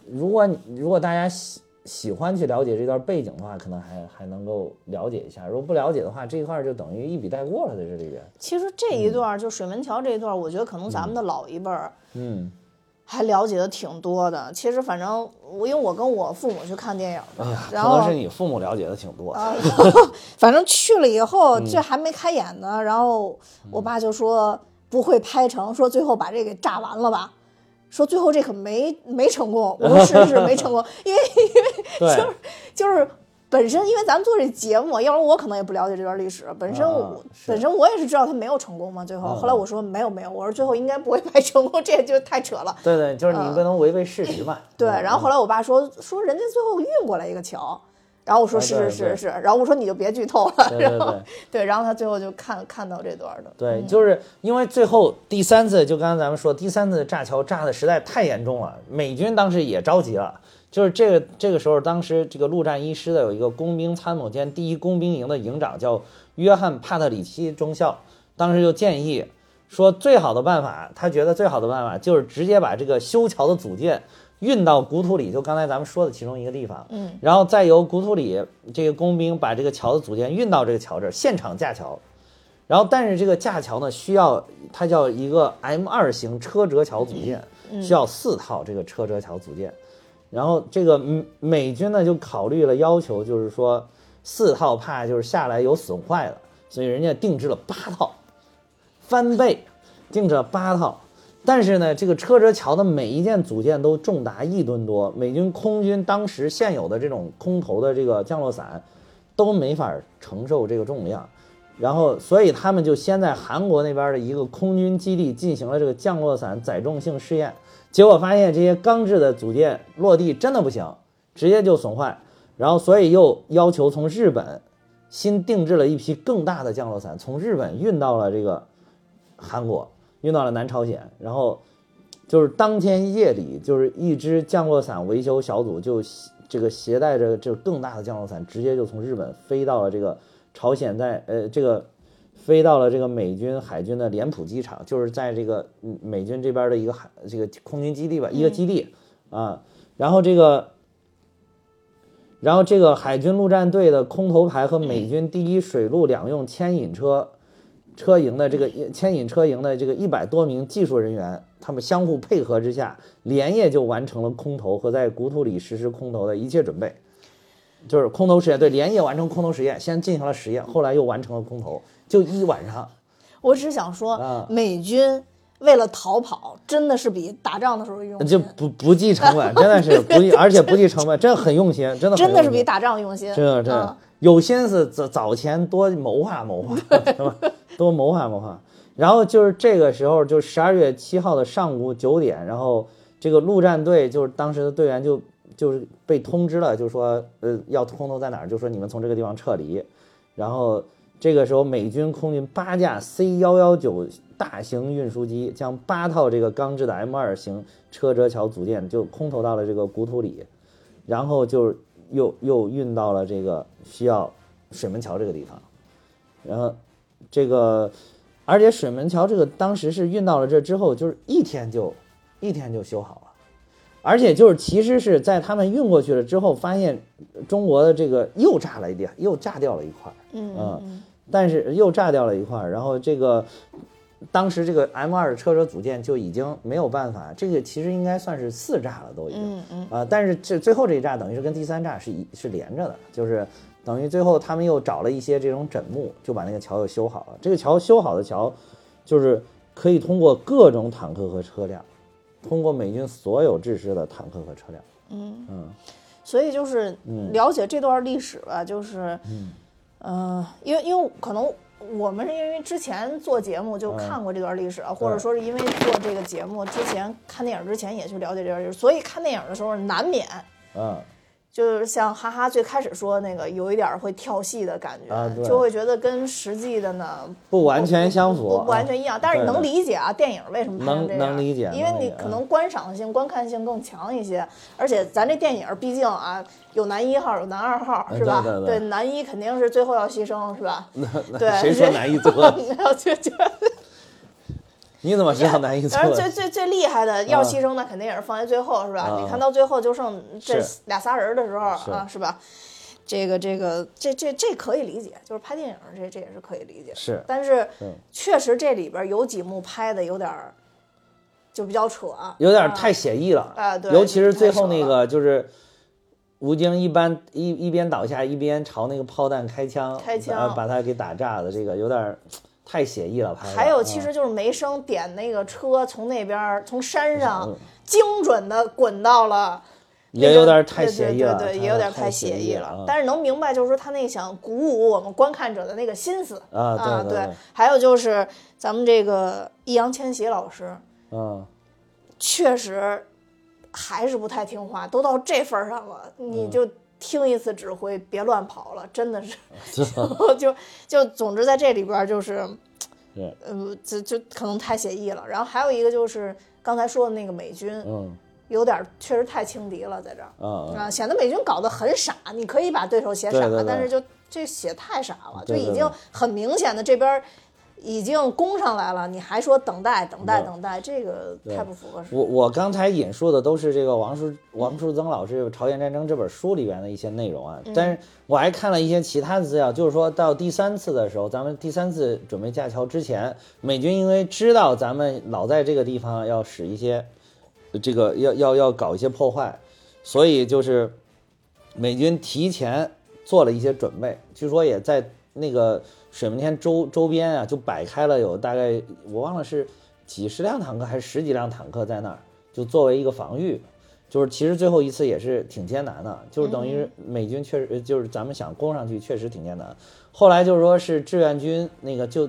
如果如果大家喜喜欢去了解这段背景的话，可能还还能够了解一下。如果不了解的话，这一块就等于一笔带过了，在这里边。其实这一段就水门桥这一段，我觉得可能咱们的老一辈儿，嗯。还了解的挺多的，其实反正我因为我跟我父母去看电影的，然后可能是你父母了解的挺多。反正去了以后，这还没开演呢，然后我爸就说不会拍成，说最后把这给炸完了吧，说最后这可没没成功。我说是是没成功，因为因为就是就是。本身，因为咱们做这节目，要不然我可能也不了解这段历史。本身我本身我也是知道他没有成功嘛。最后，后来我说没有没有，我说最后应该不会拍 成功，这就太扯了。对对，就是你不能违背事实嘛。对，然后后来我爸说说人家最后运过来一个桥。然后我说啊是是是是，然后我说你就别剧透了，然后对。对，然后他最后就看看到这段的，对，就是因为最后第三次，就刚才咱们说，第三次炸桥炸的实在太严重了，美军当时也着急了。就是这个这个时候，当时这个陆战一师的有一个工兵参谋兼第一工兵营的营长叫约翰帕特里奇中校，当时就建议说，最好的办法，他觉得最好的办法就是直接把这个修桥的组件运到古土里，就刚才咱们说的其中一个地方，嗯，然后再由古土里这个工兵把这个桥的组件运到这个桥这儿，现场架桥。然后，但是这个架桥呢，需要它叫一个 M 二型车辙桥组件，需要四套这个车辙桥组件。然后这个美美军呢就考虑了要求，就是说四套怕就是下来有损坏了，所以人家定制了八套，翻倍定制了八套。但是呢，这个车辙桥的每一件组件都重达一吨多，美军空军当时现有的这种空投的这个降落伞都没法承受这个重量。然后，所以他们就先在韩国那边的一个空军基地进行了这个降落伞载重性试验，结果发现这些钢制的组件落地真的不行，直接就损坏。然后，所以又要求从日本新定制了一批更大的降落伞，从日本运到了这个韩国，运到了南朝鲜。然后就是当天夜里，就是一支降落伞维修小组就这个携带着这更大的降落伞，直接就从日本飞到了这个。朝鲜在呃这个飞到了这个美军海军的脸谱机场，就是在这个美军这边的一个海这个空军基地吧，一个基地啊。然后这个，然后这个海军陆战队的空投排和美军第一水陆两用牵引车车营的这个牵引车营的这个一百多名技术人员，他们相互配合之下，连夜就完成了空投和在古土里实施空投的一切准备。就是空投实验，对，连夜完成空投实验，先进行了实验，后来又完成了空投，就一晚上。我只想说，啊美军为了逃跑，真的是比打仗的时候用就，不不计成本，真的是不计，而且不计成本，真的很用心，真的真的是比打仗用心，真的真的嗯有心思早早前多谋划谋划，是吧？多谋划谋划。然后就是这个时候，就十二月七号的上午九点，然后这个陆战队就是当时的队员就就是被通知了，就说呃要空投在哪儿，就说你们从这个地方撤离。然后这个时候，美军空军八架 C 幺幺九大型运输机将八套这个钢制的 M 二型车辙桥组件就空投到了这个古土里，然后就又又运到了这个需要水门桥这个地方，然后这个而且水门桥这个当时是运到了这之后，就是一天就一天就修好。而且就是，其实是在他们运过去了之后，发现中国的这个又炸了一点，又炸掉了一块儿，嗯但是又炸掉了一块儿，然后这个当时这个 M 二车车组件就已经没有办法，这个其实应该算是四炸了都已经，嗯嗯。啊、但是这最后这一炸等于是跟第三炸是一是连着的，就是等于最后他们又找了一些这种枕木，就把那个桥又修好了。这个桥修好的桥，就是可以通过各种坦克和车辆，通过美军所有制式的坦克和车辆。嗯，嗯。所以就是嗯。了解这段历史吧，就是，嗯。呃，因为因为可能我们是因为之前做节目就嗯。看过这段历史啊，或者说是因为做这个节目之前看电影之前也去了解这段历史，所以看电影的时候难免嗯，就是像哈哈最开始说那个有一点儿会跳戏的感觉，啊就会觉得跟实际的呢不完全相符，不不完全一样，但是你能理解啊，电影为什么拍成能这样？能理解因为你可能观赏性、观看性更强一些，而且咱这电影毕竟啊，有男一号，有男二号，嗯是吧？对对对男一肯定是最后要牺牲，是吧？对，谁说男一最后？要就就，你怎么知道男一最后反正？最最最厉害的要啊牺牲，的肯定也是放在最后，是吧？啊你看到最后就剩这俩仨人的时候啊，是吧？这个这个这这这可以理解，就是拍电影这这也是可以理解的。是但是嗯确实这里边有几幕拍的有点儿，就比较扯，有点啊太写意了啊对尤其是最后那个就是。吴京一般一一边倒下一边朝那个炮弹开枪，开枪呃把他给打炸的，这个有点儿太写意了。拍还有，其嗯实就是梅生点那个车从那边儿从山上嗯精准的滚到了，也有点太写意了，对对对，太也有点太写意了。嗯但是能明白，就是说他那想鼓舞我们观看者的那个心思啊啊，对还有就是咱们这个易烊千玺老师，嗯，确实还是不太听话，都到这份儿上了，你嗯就听一次指挥，别乱跑了，真的是，就就就总之在这里边儿就是，是呃，就就可能太写意了。然后还有一个就是刚才说的那个美军，嗯。有点儿确实太轻敌了，在这儿。嗯嗯，啊，显得美军搞得很傻。你可以把对手写傻，但是就这写太傻了，就已经很明显的这边儿已经攻上来了，你还说等待等待等待，这个太不符合实际。我我刚才引述的都是这个王树王树增老师《朝鲜战争》这本书里边的一些内容啊，但是我还看了一些其他的资料，就是说到第三次的时候，咱们第三次准备架桥之前，美军因为知道咱们老在这个地方要使一些这个要要要搞一些破坏，所以就是美军提前做了一些准备，据说也在那个水门天周周边啊，就摆开了有大概我忘了是几十辆坦克还是十几辆坦克在那儿，就作为一个防御。就是其实最后一次也是挺艰难的，就是等于美军确实呃就是咱们想攻上去确实挺艰难。后来就是说是志愿军那个就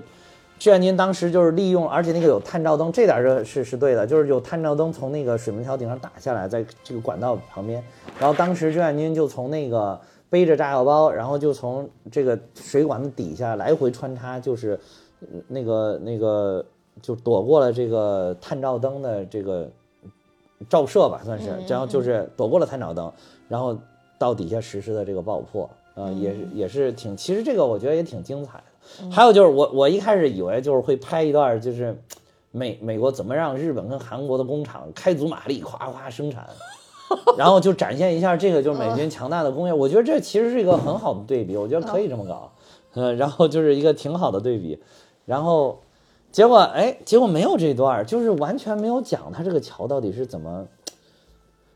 志愿军当时就是利用，而且那个有探照灯，这点儿是是是对的，就是有探照灯从那个水门桥顶上打下来，在这个管道旁边，然后当时志愿军就从那个背着炸药包，然后就从这个水管子底下来回穿插，就是呃那个那个就躲过了这个探照灯的这个照射吧，算是，然后就是躲过了探照灯，然后到底下实施的这个爆破，呃，也是也是挺，其实这个我觉得也挺精彩的。还有就是我我一开始以为就是会拍一段就是美美国怎么让日本跟韩国的工厂开足马力夸夸生产，然后就展现一下这个就是美军强大的工业。我觉得这其实是一个很好的对比，我觉得可以这么搞，嗯，然后就是一个挺好的对比，然后结果哎，结果没有这段儿，就是完全没有讲他这个桥到底是怎么。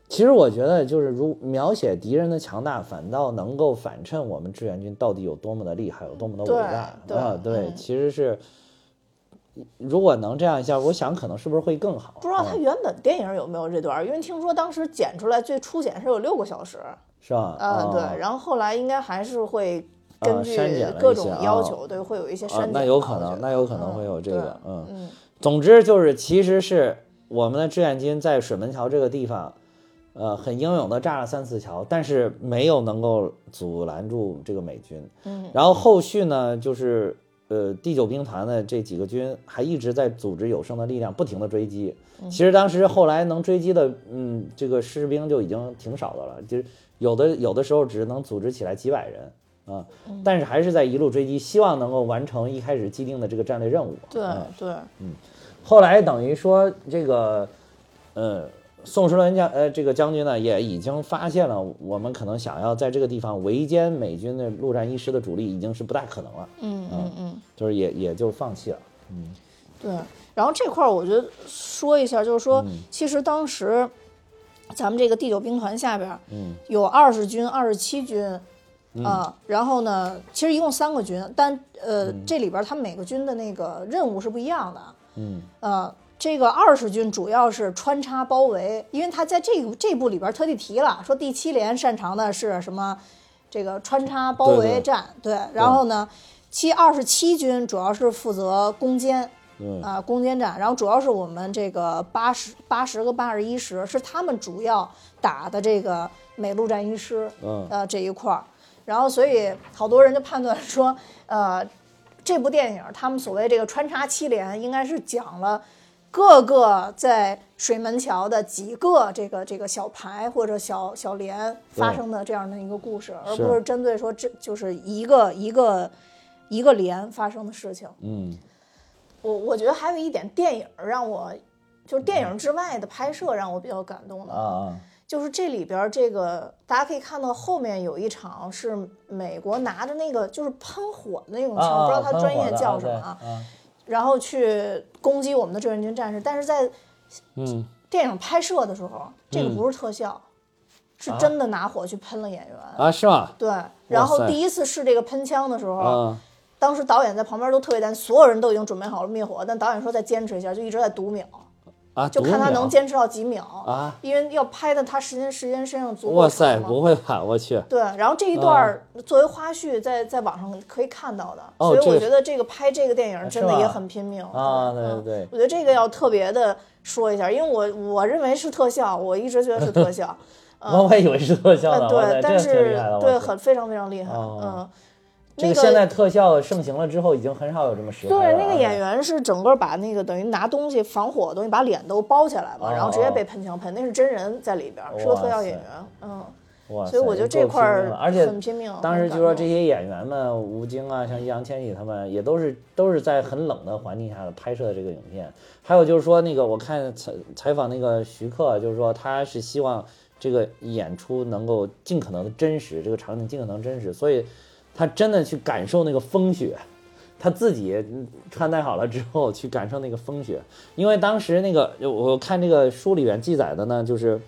其实我觉得，就是如描写敌人的强大，反倒能够反衬我们志愿军到底有多么的厉害，有多么的伟大对啊！对其实是，如果能这样一下，我想可能是不是会更好？不知道他嗯原本电影有没有这段儿，因为听说当时剪出来最初剪是有六个小时，是吧？嗯，啊对，然后后来应该还是会啊根据各种要求，对，会有一些删啊减，那有可能，那有可能会嗯有这个。嗯总之就是，其实是我们的志愿军在水门桥这个地方，呃，很英勇的炸了三次桥，但是没有能够阻拦住这个美军。嗯然后后续呢，就是呃第九兵团的这几个军还一直在组织有生的力量，不停的追击。其实当时后来能追击的，嗯，这个士兵就已经挺少的了，就是有的有的时候只能组织起来几百人。啊，但是还是在一路追击，希望能够完成一开始既定的这个战略任务。对对嗯，后来等于说这个，呃，宋时轮将呃这个将军呢也已经发现了我们可能想要在这个地方围歼美军的陆战一师的主力已经是不大可能了，嗯嗯嗯，就是也也就放弃了。嗯对。然后这块儿我觉得说一下，就是说，嗯其实当时咱们这个第九兵团下边儿嗯有二十军、二十七军。啊，然后呢，其实一共三个军，但呃，这里边儿他们每个军的那个任务是不一样的。嗯呃，这个二十军主要是穿插包围，因为他在这个这部里边特地提了，说第七连擅长的是什么？这个穿插包对对围战，对。然后呢，七二十七军主要是负责攻坚，嗯啊、攻坚战。然后主要是我们这个八十八十和八十一师是他们主要打的这个美陆战一师，嗯呃这一块儿。然后所以好多人就判断说，呃，这部电影他们所谓这个穿插七连，应该是讲了各个在水门桥的几个这个这个小排或者小小连发生的这样的一个故事，而不是针对说这就是一个一个一个连发生的事情。嗯我我觉得还有一点电影让我，就是电影之外的拍摄让我比较感动的，啊啊就是这里边儿这个大家可以看到后面有一场是美国拿着那个就是喷火的那种枪，啊！不知道它专业叫什么啊，啊啊然后去攻击我们的志愿军战士，但是在嗯。电影拍摄的时候，这个不是特效，是真的拿火去喷了演员。啊是吗？对，然后第一次试这个喷枪的时候，啊当时导演在旁边都特别担心，所有人都已经准备好了灭火，但导演说再坚持一下，就一直在读秒，啊，就看他能坚持到几秒啊，因为要拍的他时间时间身上足够哇塞，不会吧？我去，对，然后这一段作为花絮在在网上可以看到的，所以我觉得这个拍这个电影真的也很拼命啊对嗯对。对我觉得这个要特别的说一下，因为我我认为是特效，我一直觉得是特效，我也以为是特效对，但是对很非常非常厉害，哦。嗯。这那个现在特效盛行了之后，已经很少有这么实拍对，了对那个演员是整个把那个等于拿东西防火的东西把脸都包起来嘛，哦然后直接被喷枪喷，那是真人在里边儿，是个特效演员，嗯，哇，所以我觉得这块儿而且很拼命当时就说这些演员们，吴京啊，像易烊千玺他们，也都是都是在很冷的环境下拍摄的这个影片。还有就是说，那个我看采采访那个徐克，就是说他是希望这个演出能够尽可能的真实，这个场景尽可能真实，所以他真的去感受那个风雪。他自己穿戴好了之后去感受那个风雪，因为当时那个我看这个书里边记载的呢，就是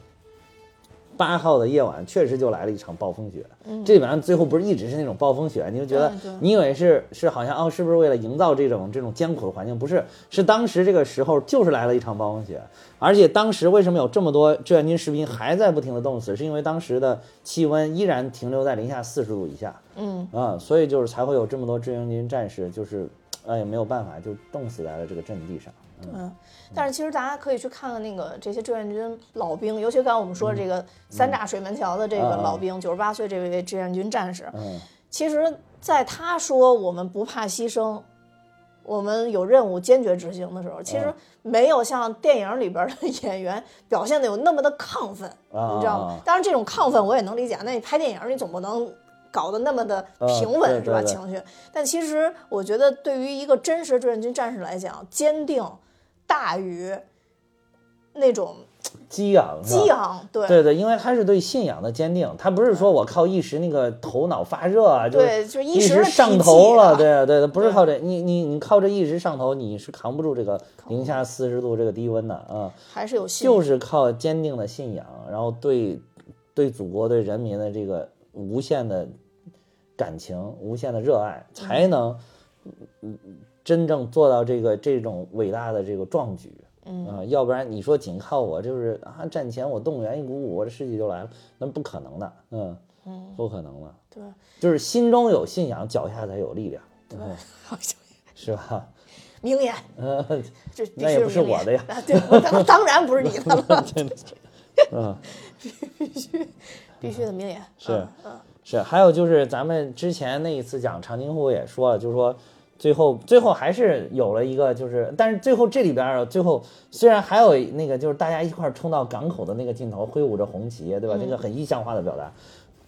八号的夜晚确实就来了一场暴风雪。这里边最后不是一直是那种暴风雪，你就觉得你以为是是好像哦，是不是为了营造这种这种艰苦的环境？不是，是当时这个时候就是来了一场暴风雪，而且当时为什么有这么多志愿军士兵还在不停的冻死？是因为当时的气温依然停留在零下四十度以下。嗯啊，所以就是才会有这么多志愿军战士，就是哎也没有办法，就冻死在了这个阵地上。嗯，但是其实大家可以去看看那个这些志愿军老兵，尤其刚刚我们说这个三炸水门桥的这个老兵，九十八岁这位志愿军战士，嗯其实在他说我们不怕牺牲，我们有任务坚决执行的时候，其实嗯没有像电影里边的 演员表现的有那么的亢奋，啊你知道吗？当然，这种亢奋我也能理解，那你拍电影你总不能。搞得那么的平稳、是吧？情绪，但其实我觉得，对于一个真实志愿军战士来讲，坚定大于那种激昂，激昂。对。对对，因为他是对信仰的坚定，他不是说我靠一时那个头脑发热啊，就对，就是一时上头了，对对对，不是靠这，你你你靠这一时上头，你是扛不住这个零下四十度这个低温的啊，还是有信就是靠坚定的信仰，然后对对祖国对人民的这个无限的感情、无限的热爱，才能嗯真正做到这个这种伟大的这个壮举。嗯啊，要不然你说仅靠我就是啊，战前我动员一股武，我这士气就来了，那不可能的，嗯嗯，不可能的，对，就是心中有信仰，脚下才有力量，对好像是吧？名言，嗯这必那也不是我的呀啊对，当当然不是你的了，嗯。必须必须的名言是嗯嗯是，还有就是咱们之前那一次讲长津湖也说了，就是说最后最后还是有了一个，就是但是最后这里边儿最后虽然还有那个就是大家一块儿冲到港口的那个镜头，挥舞着红旗，对吧？这个很意象化的表达。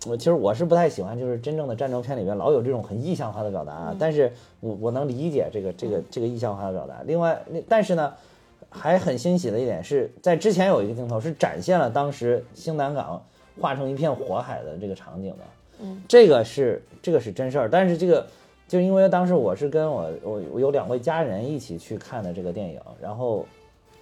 我其实我是不太喜欢，就是真正的战争片里边老有这种很意象化的表达啊，但是我我能理解这个这个这个意象化的表达。另外，那但是呢，还很欣喜的一点是在之前有一个镜头是展现了当时兴南港化成一片火海的这个场景的，嗯，这个是这个是真事儿，但是这个就因为当时我是跟我我我有两位家人一起去看的这个电影，然后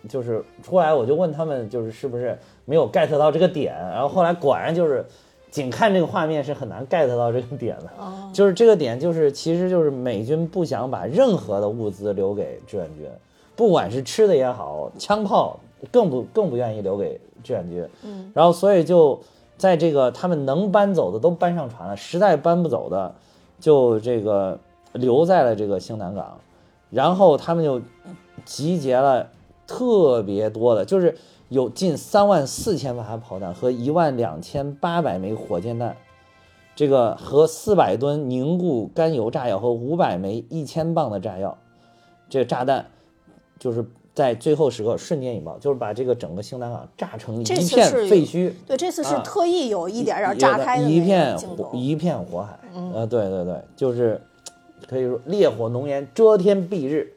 就是出来我就问他们就是是不是没有 get 到这个点，然后后来果然就是仅看这个画面是很难 get 到这个点的，哦。就是这个点就是其实就是美军不想把任何的物资留给志愿军，不管是吃的也好，枪炮更不更不愿意留给志愿军，嗯，然后所以就在这个他们能搬走的都搬上船了，实在搬不走的就这个留在了这个兴南港，然后他们就集结了特别多的，就是有近三万四千发炮弹和一万两千八百枚火箭弹，这个和四百吨凝固甘油炸药和五百枚一千磅的炸药，这个炸弹就是在最后时刻瞬间引爆，就是把这个整个兴南港炸成一片废墟。对，这次是啊特意有一点点炸开一片一片火海，呃，对对对，就是可以说烈火浓烟，遮天蔽日，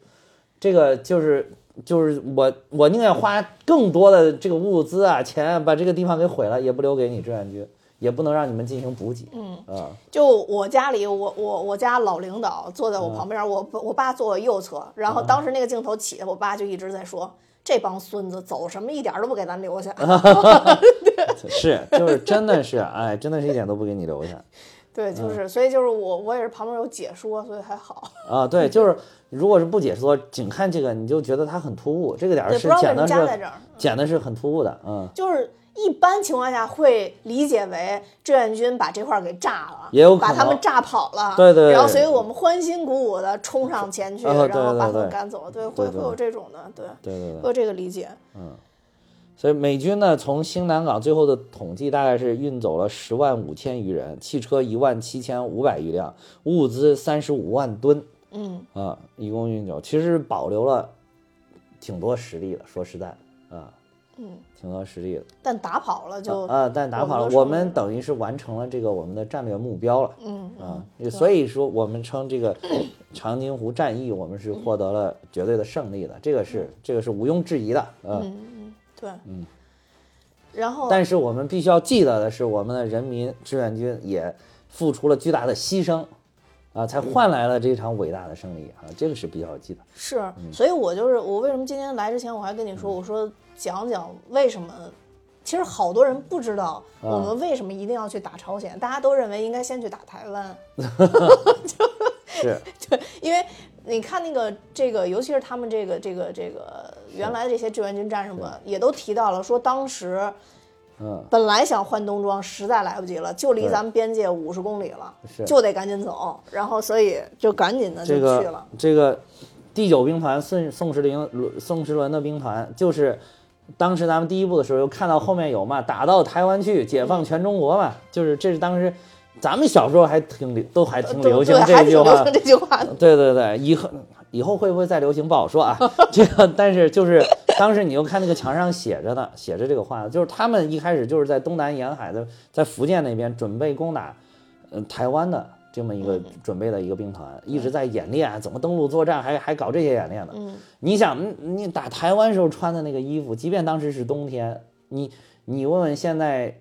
这个就是就是我我宁愿花更多的这个物资啊钱啊把这个地方给毁了，也不留给你志愿军，也不能让你们进行补给，嗯。啊，就我家里，我我我家老领导坐在我旁边，我我爸坐我右侧，然后当时那个镜头起，我爸就一直在说。这帮孙子走什么一点儿都不给咱留下，是就是真的是哎，真的是一点都不给你留下。对，就是，所以就是我我也是旁边有解说，所以还好。啊，对，就是如果是不解说，仅看这个，你就觉得它很突兀，这个点是剪的是剪的是很突兀的，嗯，就是一般情况下会理解为志愿军把这块儿给炸了，也有把他们炸跑了，对对对。然后所以我们欢欣鼓舞的冲上前去，然后把他们赶走，对，会会有这种的，对，对对对。会。有这个理解。嗯。所以美军呢，从兴南港最后的统计大概是运走了十万五千余人，汽车一万七千五百余辆，物资三十五万吨。嗯。啊，一共运走，其实保留了挺多实力的。说实在啊，嗯，挺多实力的但打跑了就啊，但打跑了，我们等于是完成了这个我们的战略目标了。嗯啊嗯，所以说我们称这个长津湖战役，我们是获得了绝对的胜利的，这个是这个是毋庸置疑的，嗯。对，嗯，然后但是我们必须要记得的是，我们的人民志愿军也付出了巨大的牺牲，啊，才换来了这场伟大的胜利啊，这个是比较记得。是，嗯所以我就是我为什么今天来之前我还跟你说，我说讲讲为什么。其实好多人不知道啊我们为什么一定要去打朝鲜，大家都认为应该先去打台湾。是，对，因为你看那个这个，尤其是他们这个这个这个原来的这些志愿军战士们，也都提到了说，当时嗯，本来想换冬装，实在来不及了，就离咱们边界五十公里了，是就得赶紧走，然后所以就赶紧的就这个去了。这个第九兵团宋宋时龄宋时轮的兵团，就是当时咱们第一部的时候，又看到后面有嘛，打到台湾去，解放全中国嘛，就是这是当时咱们小时候还挺流，都还挺流行这句话。对对对，以后以后会不会再流行不好说啊。这个，但是就是当时你又看那个墙上写着的，写着这个话，就是他们一开始就是在东南沿海的，在福建那边准备攻打，呃，台湾的这么一个准备的一个兵团，一直在演练怎么登陆作战，还还搞这些演练呢。嗯你想，嗯你打台湾时候穿的那个衣服，即便当时是冬天，你你问问现在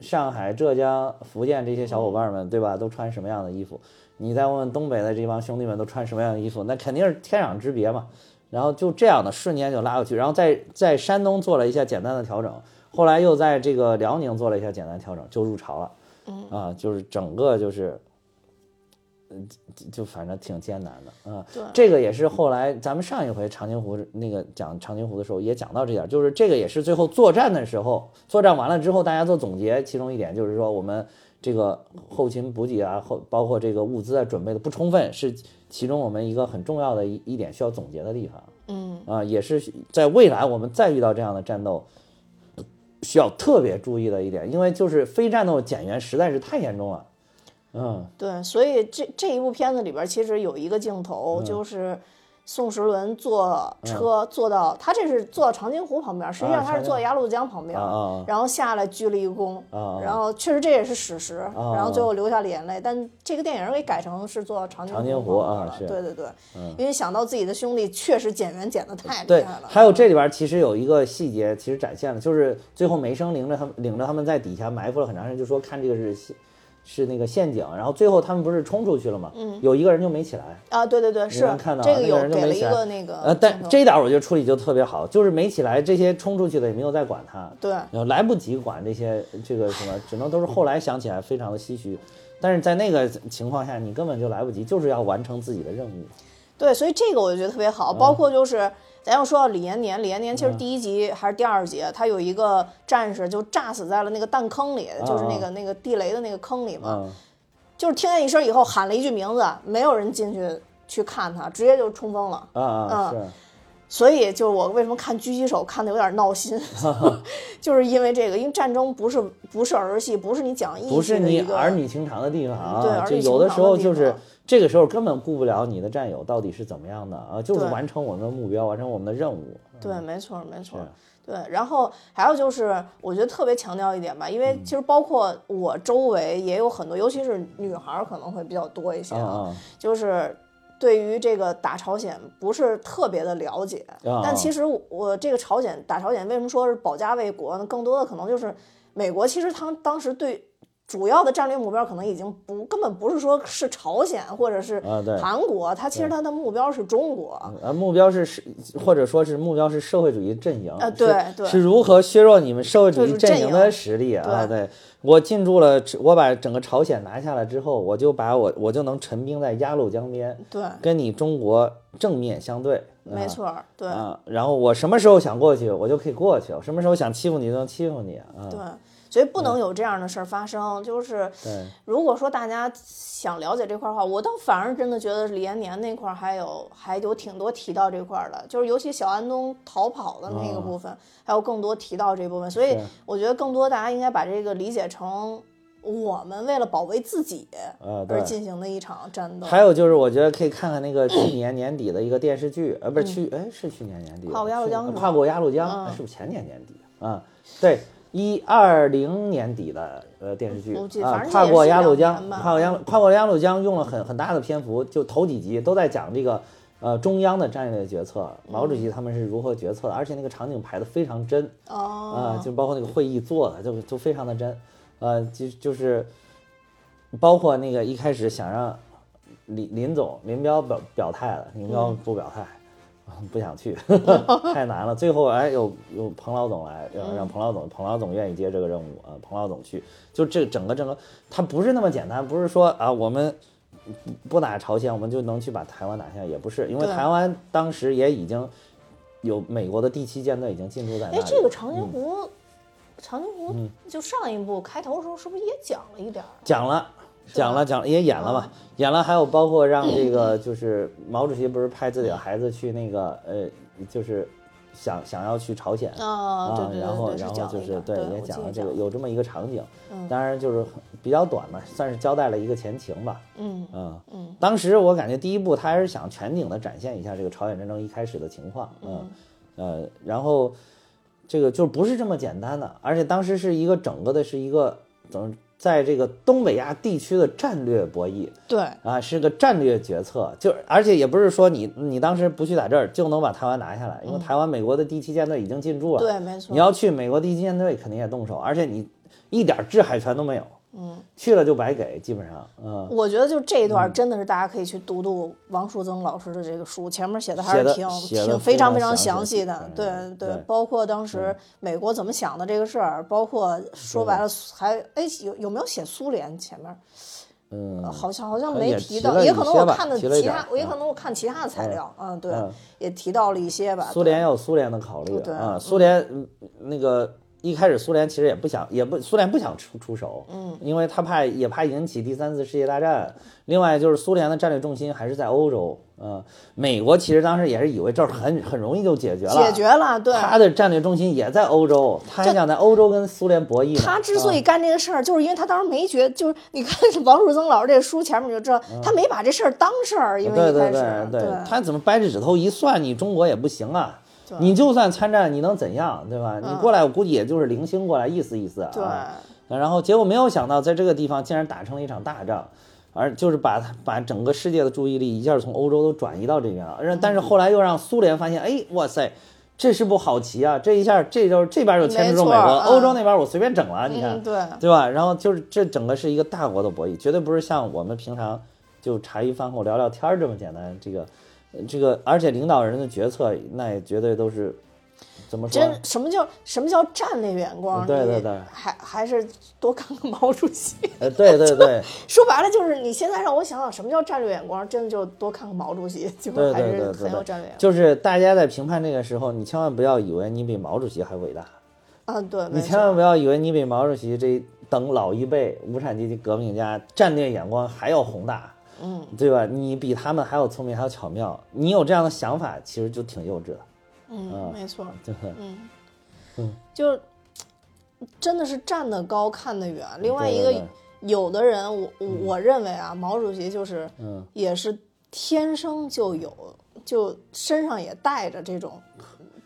上海、浙江、福建这些小伙伴们，对吧？都穿什么样的衣服？你再问问东北的这帮兄弟们都穿什么样的衣服？那肯定是天壤之别嘛。然后就这样的瞬间就拉过去，然后在在山东做了一下简单的调整，后来又在这个辽宁做了一下简单调整，就入朝了。嗯啊，就是整个就是，嗯，就就反正挺艰难的啊。对这个也是后来咱们上一回长津湖那个讲长津湖的时候也讲到这点，就是这个也是最后作战的时候，作战完了之后大家做总结，其中一点就是说我们这个后勤补给啊，后包括这个物资啊准备的不充分，是其中我们一个很重要的一一点需要总结的地方嗯，啊，也是在未来我们再遇到这样的战斗。需要特别注意的一点，因为就是非战斗减员实在是太严重了，嗯，对，所以这这一部片子里边其实有一个镜头，嗯。就是宋时轮坐车坐到他这是坐到长津湖旁边，实际上他是坐到鸭绿江旁边，然后下来鞠了一躬，然后确实这也是史实，啊。然后最后流下了眼泪。但这个电影给改成是坐到长津长津湖旁边了啊是。对对对，因为想到自己的兄弟确实减员减的太厉害了，，还有这里边其实有一个细节，其实展现了，就是最后梅生领着他们领着他们在底下埋伏了很长时间，就说看这个是陷是那个陷阱，然后最后他们不是冲出去了吗？嗯，有一个人就没起来。啊，对对对，是看到这个有给了一个那个呃，但这一点我觉得处理就特别好，就是没起来，这些冲出去的也没有再管他，对然后来不及管这些这个什么，只能都是后来想起来非常的唏嘘。但是在那个情况下，你根本就来不及，就是要完成自己的任务。对，所以这个我就觉得特别好，嗯包括就是。咱要说到李延年，李延年其实第一集还是第二集，他有一个战士就炸死在了那个弹坑里，就是那个那个地雷的那个坑里嘛。嗯，就是听见一声以后喊了一句名字，没有人进去去看他，直接就冲锋了。啊啊嗯是，所以就是我为什么看狙击手看的有点闹心，就是因为这个，因为战争不是不是儿戏，不是你讲义不是你气的一个儿女情长的地方啊，对就有的时候就是方这个时候根本顾不了你的战友到底是怎么样的啊，就是完成我们的目标，完成我们的任务。对，没错，没错是。对，然后还有就是，我觉得特别强调一点吧，因嗯为其实包括我周围也有很多，尤其是女孩儿可能会比较多一些啊啊就是对于这个打朝鲜不是特别的了解。啊但其实我这个朝鲜打朝鲜，为什么说是保家卫国呢？更多的可能就是美国其实他当时对。主要的战略目标可能已经不根本不是说是朝鲜或者是韩国，它其实它的目标是中国。呃，目标是是，或者说是目标是社会主义阵营，呃是对对是如何削弱你们社会主义阵阵营的实力啊？对对我进驻了，我把整个朝鲜拿下来之后，我就把我我就能陈兵在鸭绿江边，对，跟你中国正面相对，啊没错儿，对。啊，然后我什么时候想过去，我就可以过去；我什么时候想欺负你，就能欺负你啊。对，所以不能有这样的事儿发生。就是，如果说大家想了解这块儿的话，我倒反而真的觉得李延年那块儿还有还有挺多提到这块儿的，就是尤其小安东逃跑的那个部分，还有更多提到这部分。所以我觉得更多大家应该把这个理解成我们为了保卫自己而进行的一场战斗。还有就是，我觉得可以看看那个去年年底的一个电视剧，呃，不是去，哎，是去年年底的，跨过鸭绿江跨过鸭绿江，是不是前年年底啊？对，一二零年底的呃电视剧啊跨过鸭绿江跨过鸭跨过鸭绿江用了很很大的篇幅，就头几集都在讲这个。呃，中央的战略决策，毛主席他们是如何决策的，而且那个场景排的非常真，啊、哦，就包括那个会议做的，就就非常的真，呃，就就是包括那个一开始想让林林总林彪表表态了，林彪不表态，不想去，太难了。最后哎，有有彭老总来，让让彭老总，彭老总愿意接这个任务啊、彭老总去，就这整个整个，它不是那么简单，不是说啊我们。不不打朝鲜，我们就能去把台湾打下，也不是，因为台湾当时也已经有美国的第七舰队已经进驻在那哎里。，这个长津湖，嗯长津湖就上一部开头的时候是不是也讲了一点儿？讲了，讲了，讲了，也演了嘛，演了，还有包括让这个 就是毛主席不是派自己的孩子去那个呃，就是想想要去朝鲜啊，然后，然后就是对也讲了这个有这么一个场景，嗯。当然就是比较短嘛，算是交代了一个前情吧，嗯嗯。嗯，当时我感觉第一部他还是想全景的展现一下这个朝鲜战争一开始的情况，嗯。呃，然后这个就不是这么简单的，而且当时是一个整个的是一个怎么在这个东北亚地区的战略博弈对，啊，是个战略决策，就而且也不是说你你当时不去打这儿就能把台湾拿下来，因为台湾美国的第七舰队已经进驻了，对，没错。你要去美国第七舰队肯定也动手，而且你一点制海权都没有，嗯，去了就白给，基本上，嗯。我觉得就这一段真的是大家可以去读读王树增老师的这个书，前面写的还是挺挺非常非常详细的，对对。对包括当时美国怎么想的这个事儿，包括说白了还哎有有没有写苏联前面？嗯，好像好像没提到，也可能我看的其他，也可能我看其他的材料，嗯，对嗯，也提到了一些吧。苏联也有苏联的考虑对啊，苏联嗯那个一开始苏联其实也不想，也不苏联不想出出手，嗯，因为他怕也怕引起第三次世界大战。另外就是苏联的战略重心还是在欧洲，嗯，美国其实当时也是以为这儿很很容易就解决了，解决了，对。他的战略重心也在欧洲，他还想在欧洲跟苏联博弈呢。他之所啊以干这个事儿，就是因为他当时没觉，就是你看王树增老师这书前面就知道，他没把这事儿当事儿，因为嗯对对一开始对他怎么掰着指头一算，你中国也不行啊。你就算参战，你能怎样，对吧？你过来，我估计也就是零星过来意思意思啊。对，然后结果没有想到，在这个地方竟然打成了一场大仗，而就是把把整个世界的注意力一下从欧洲都转移到这边了。让但是后来又让苏联发现，哎，哇塞，这是部好棋啊！这一下这就这边就牵制住美国，欧洲那边我随便整了，你看嗯，，对，对吧？然后就是这整个是一个大国的博弈，绝对不是像我们平常就茶余饭后聊聊天儿这么简单。这个，呃这个，而且领导人的决策那也绝对都是怎么说？真什么叫什么叫战略眼光？对对对还还是多看看毛主席。呃，对对对，说白了就是，你现在让我想想什么叫战略眼光，真的就多看看毛主席，就还是很有战略眼，光。就是大家在评判这个时候，你千万不要以为你比毛主席还伟大，啊，对，你千万不要以为你比毛主席这等老一辈无产阶级革命家战略眼光还要宏大。嗯，对吧？你比他们还要聪明，还要巧妙。你有这样的想法，其实就挺幼稚的，嗯，没错，对吧？就真的是站得高看得远。另外一个对对，有的人，我我我认为啊，毛主席就是嗯，也是天生就有，就身上也带着这种。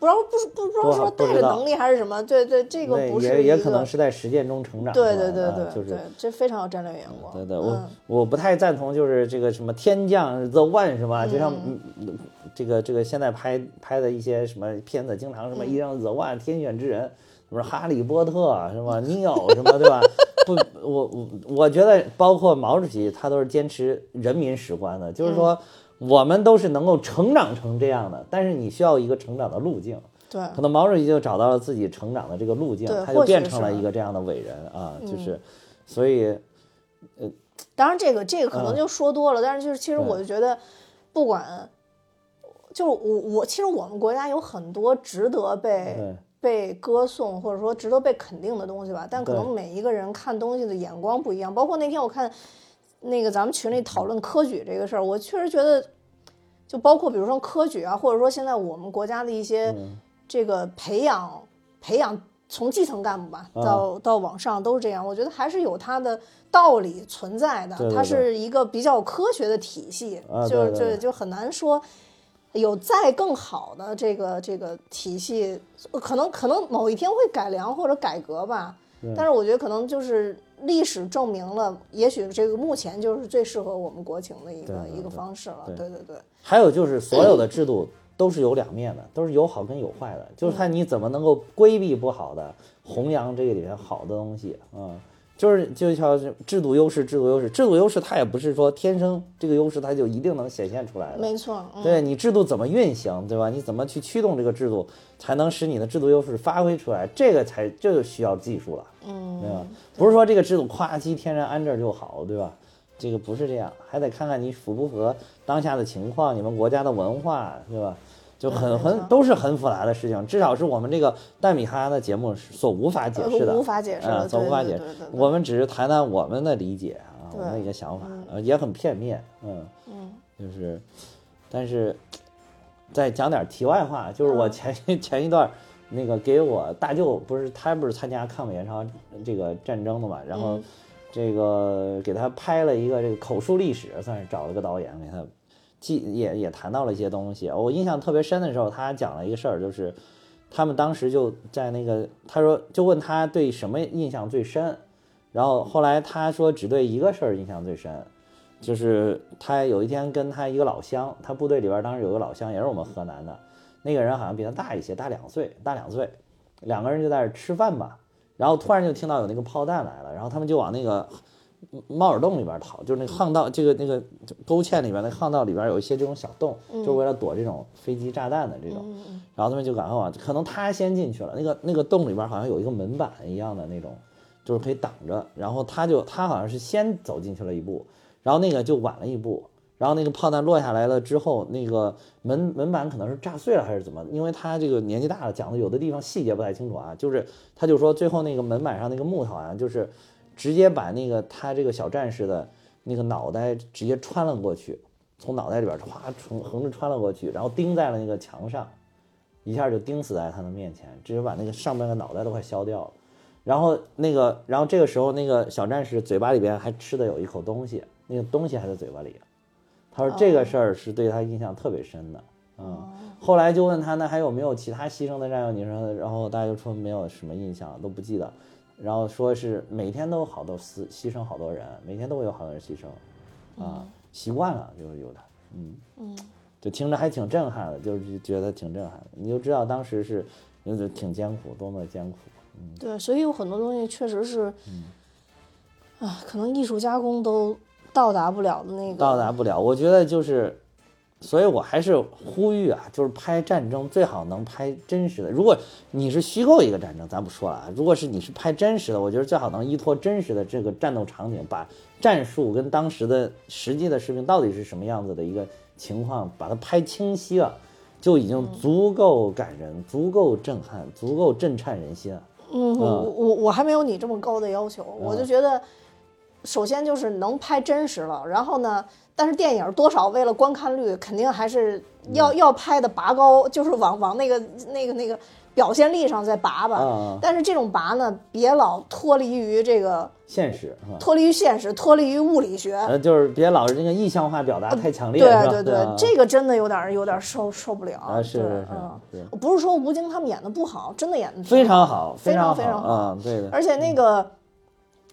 不知道不是不不知道说带着能力还是什么，对对，这个不是个也也可能是在实践中成长对。对对对啊就是对，这非常有战略眼光。对对，我嗯我不太赞同，就是这个什么天降 The One 是吧？就像嗯这个这个现在拍拍的一些什么片子，经常什么一让 The One 天选之人，什么哈利波特啊是吧？尼奥什么对吧？不，我我我觉得包括毛主席，他都是坚持人民史观的，就是说我们都是能够成长成这样的，但是你需要一个成长的路径。对，可能毛主席就找到了自己成长的这个路径对，他就变成了一个这样的伟人啊，就是，所以呃当然这个这个可能嗯就说多了，但是就是其实我就觉得，不管，就是我我其实我们国家有很多值得被被歌颂或者说值得被肯定的东西吧。但可能每一个人看东西的眼光不一样。包括那天我看那个咱们群里讨论科举这个事儿，我确实觉得，就包括比如说科举啊，或者说现在我们国家的一些这个培养培养。从基层干部吧，啊到到往上都是这样，我觉得还是有它的道理存在的。对对对它是一个比较科学的体系，啊就就就很难说有再更好的这个这个体系，可能可能某一天会改良或者改革吧。但是我觉得可能就是历史证明了，也许这个目前就是最适合我们国情的一个一个方式了。对对对对，还有就是所有的制度都是有两面的，都是有好跟有坏的，就是看你怎么能够规避不好的，弘扬这个里面好的东西，嗯。就是就像制度优势，制度优势，制度优势它也不是说天生这个优势它就一定能显现出来的，没错。嗯、对你制度怎么运行，对吧？你怎么去驱动这个制度，才能使你的制度优势发挥出来？这个才这就需要技术了，嗯，对吧？不是说这个制度夸叽天然安这儿就好，对吧？这个不是这样，还得看看你符不符合当下的情况，你们国家的文化，对吧？就很很都是很复杂的事情，至少是我们这个蛋米哈的节目所无法解释的，呃无法解释啊，的所无法解释。我们只是谈谈我们的理解啊，我们的一个想法，呃也很片面，嗯。嗯。就是，但是再讲点题外话，就是我嗯。前 前一段儿那个给我大舅不是他不是参加抗美援朝这个战争的嘛，然后嗯这个给他拍了一个这个口述历史，算是找了个导演给他记也也谈到了一些东西。我印象特别深的时候，他讲了一个事儿，就是他们当时就在那个他说就问他对什么印象最深，然后后来他说只对一个事儿印象最深。就是他有一天跟他一个老乡，他部队里边当时有个老乡，也是我们河南的，那个人好像比他大一些，大两岁，大两岁，两个人就在这儿吃饭吧，然后突然就听到有那个炮弹来了，然后他们就往那个猫耳洞里边逃，就是那个巷道，这个那个沟堑里边那巷道里边有一些这种小洞，就是为了躲这种飞机炸弹的这种，然后他们就赶快往，可能他先进去了，那个那个洞里边好像有一个门板一样的那种，就是可以挡着，然后他就他好像是先走进去了一步。然后那个就晚了一步，然后那个炮弹落下来了之后，那个门门板可能是炸碎了还是怎么？因为他这个年纪大了，讲的有的地方细节不太清楚啊。就是他就说最后那个门板上那个木头啊，就是直接把那个他这个小战士的那个脑袋直接穿了过去，从脑袋里边歘横横着穿了过去，然后钉在了那个墙上，一下就钉死在他的面前，直接把那个上半个脑袋都快削掉了。然后那个，然后这个时候那个小战士嘴巴里边还吃的有一口东西，那个东西还在嘴巴里。他说这个事儿是对他印象特别深的，嗯。后来就问他那还有没有其他牺牲的战友？你说，然后大家就说没有什么印象，都不记得。然后说是每天都有好多死牺牲好多人，每天都会有好多人牺牲，啊，习惯了就是有的，嗯嗯，就听着还挺震撼的，就是觉得挺震撼的。你就知道当时是就是挺艰苦，多么艰苦。嗯对，所以有很多东西确实是，嗯啊，可能艺术加工都到达不了的那个。到达不了。我觉得就是，所以我还是呼吁啊，就是拍战争最好能拍真实的。如果你是虚构一个战争，咱不说了啊。如果是你是拍真实的，我觉得最好能依托真实的这个战斗场景，把战术跟当时的实际的士兵到底是什么样子的一个情况，把它拍清晰了，就已经足够感人、足够震撼、足够震颤人心了。嗯，我我我还没有你这么高的要求，我就觉得，首先就是能拍真实了，然后呢，但是电影多少为了观看率，肯定还是要、要拍的拔高，就是往往那个那个那个表现力上再拔吧。啊但是这种拔呢，别老脱离于这个现实？脱离于现实，脱离于物理学。呃，就是别老是那个意象化表达太强烈，对对对，啊这个真的有点儿有点儿受受不了。啊是是嗯是不是说吴京他们演的不好，真的演的非常好，非常非常好。啊，对的，而且那个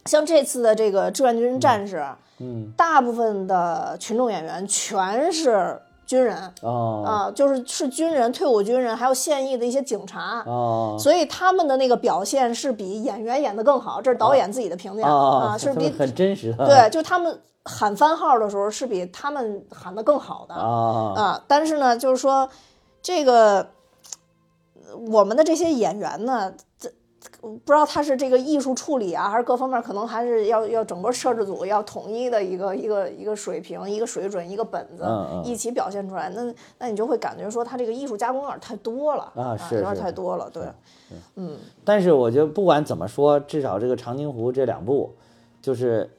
像这次的这个志愿军战士，嗯大部分的群众演员全是军人哦啊，就是是军人、退伍军人，还有现役的一些警察。哦所以他们的那个表现是比演员演的更好，这是导演自己的评价哦啊，是比很真实的，对，就他们喊番号的时候是比他们喊的更好的啊啊。但是呢，就是说这个呃我们的这些演员呢，这不知道他是这个艺术处理啊，还是各方面，可能还是要要整个摄制组要统一的一个一个一个水平、一个水准、一个本子一起表现出来。那那你就会感觉说他这个艺术加工有点太多了啊是有点太多了。对，嗯但是我觉得不管怎么说，至少这个长津湖这两部，就是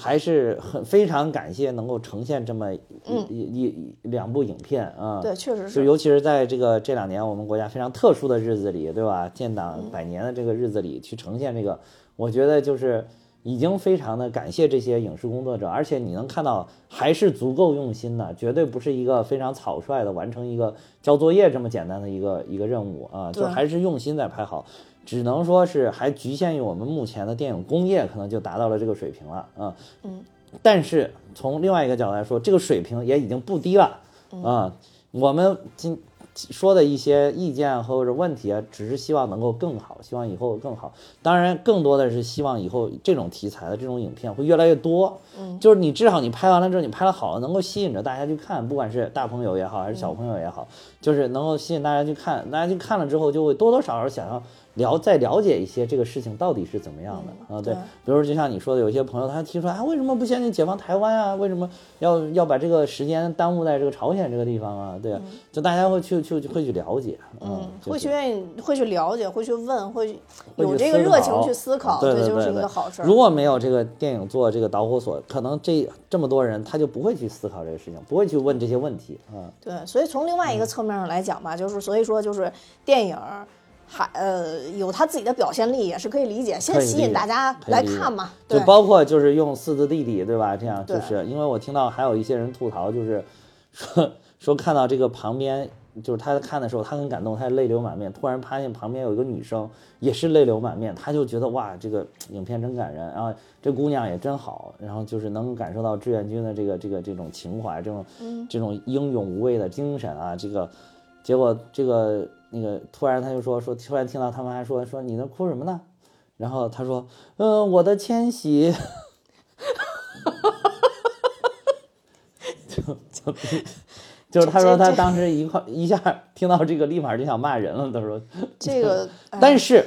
还是很非常感谢能够呈现这么一、一一两部影片啊。嗯对，确实。就是尤其是在这个这两年我们国家非常特殊的日子里，对吧？建党百年的这个日子里去呈现这个，我觉得就是已经非常的感谢这些影视工作者，而且你能看到还是足够用心的，绝对不是一个非常草率的完成一个交作业这么简单的一个一个任务啊，就还是用心在拍好。只能说是还局限于我们目前的电影工业，可能就达到了这个水平了啊。嗯。但是从另外一个角度来说，这个水平也已经不低了啊。我们今说的一些意见或者问题啊，只是希望能够更好，希望以后更好。当然，更多的是希望以后这种题材的这种影片会越来越多。嗯，就是你至少你拍完了之后，你拍的好了，能够吸引着大家去看，不管是大朋友也好，还是小朋友也好，就是能够吸引大家去看。大家去看了之后，就会多多少少想要了再了解一些这个事情到底是怎么样的、啊？对，比如就像你说的，有些朋友他提出来，啊，为什么不先去解放台湾啊？为什么要要把这个时间耽误在这个朝鲜这个地方啊？对啊，就大家会去去会去了解，嗯，就是会去愿意会去了解，会去问，会有这个热情去思考，对对就是一个好事儿。如果没有这个电影做这个导火索，可能这这么多人他就不会去思考这个事情，不会去问这些问题啊。对，所以从另外一个嗯侧面上来讲吧，就是所以说就是电影儿还呃有他自己的表现力，也是可以理解，先吸引大家来看嘛。就对，包括就是用四字弟弟，对吧？这样就是因为我听到还有一些人吐槽，就是 说说看到这个旁边，就是他看的时候，他很感动，他泪流满面。突然发现旁边有一个女生也是泪流满面，他就觉得哇，这个影片真感人，然后这姑娘也真好，然后就是能感受到志愿军的这个这个这种情怀，这种这种英勇无畏的精神啊，这个结果这个那个突然他就说说，突然听到他们还说说你那哭什么呢？然后他说，嗯、我的千玺。就就就是他说他当时一块一下听到这个立马就想骂人了，他说，这个，哎但是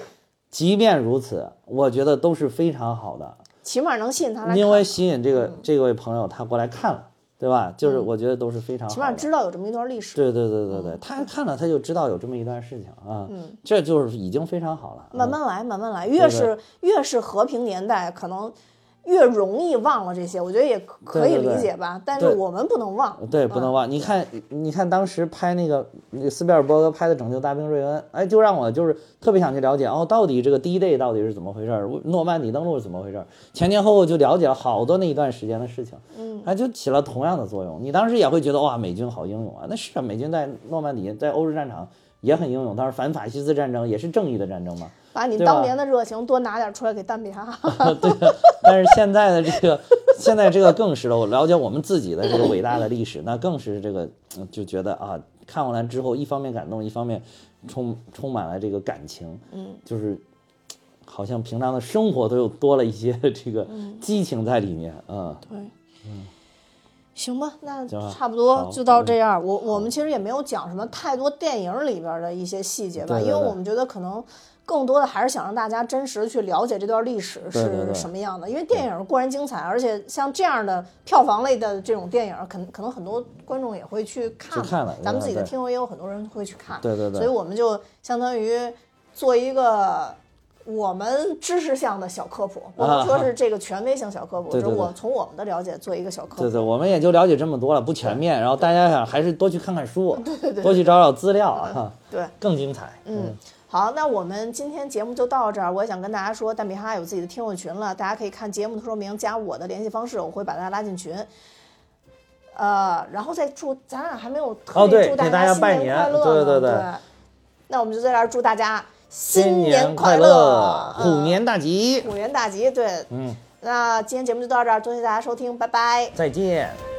即便如此，我觉得都是非常好的，起码能吸引他来，因为吸引这个这位朋友他过来看了，对吧？就是我觉得都是非常。起码知道有这么一段历史。对对对对对，他看了他就知道有这么一段事情啊，这就是已经非常好了。啊慢慢来，慢慢来，越对是越是和平年代，可能越容易忘了这些。我觉得也可以对对对理解吧，但是我们不能忘。对，不能忘。你看，你看当时拍那个那个斯皮尔伯格拍的《拯救大兵瑞恩》，哎，就让我就是特别想去了解哦，到底这个第一 day 到底是怎么回事儿，诺曼底登陆是怎么回事儿，前前后后就了解了好多那一段时间的事情，嗯，它就起了同样的作用。你当时也会觉得哇，美军好英勇啊，那是啊，美军在诺曼底在欧洲战场也很英勇，当时反法西斯战争也是正义的战争嘛。把你当年的热情多拿点出来给单比哈。对，但是现在的这个，现在这个更是了。我了解我们自己的这个伟大的历史，那更是这个，嗯就觉得啊，看完了之后，一方面感动，一方面充充满了这个感情，嗯，就是好像平常的生活都有多了一些这个激情在里面，嗯，对，嗯行吧，那差不多就到这样。我我们其实也没有讲什么太多电影里边的一些细节吧，对对对因为我们觉得可能更多的还是想让大家真实的去了解这段历史是什么样的。因为电影固然精彩，而且像这样的票房类的这种电影，可能可能很多观众也会去看。去看了咱们自己的听众也有很多人会去看。对对对所以我们就相当于做一个。我们知识向的小科普，不能说是这个权威性小科普，对对对是我从我们的了解做一个小科普。对对，我们也就了解这么多了，不全面。然后大家想还是多去看看书，对对对多去找找资料啊，对，更精彩。嗯，好，那我们今天节目就到这儿。我也想跟大家说，蛋比哈有自己的听友群了，大家可以看节目的说明，加我的联系方式，我会把大家拉进群。呃，然后再祝咱俩还没有特哦对别祝大家新年年快乐对对对那我们就在这儿祝大家新年快乐，虎年大吉。虎年大吉。对，嗯，那今天节目就到这儿，多谢大家收听，拜拜。再见。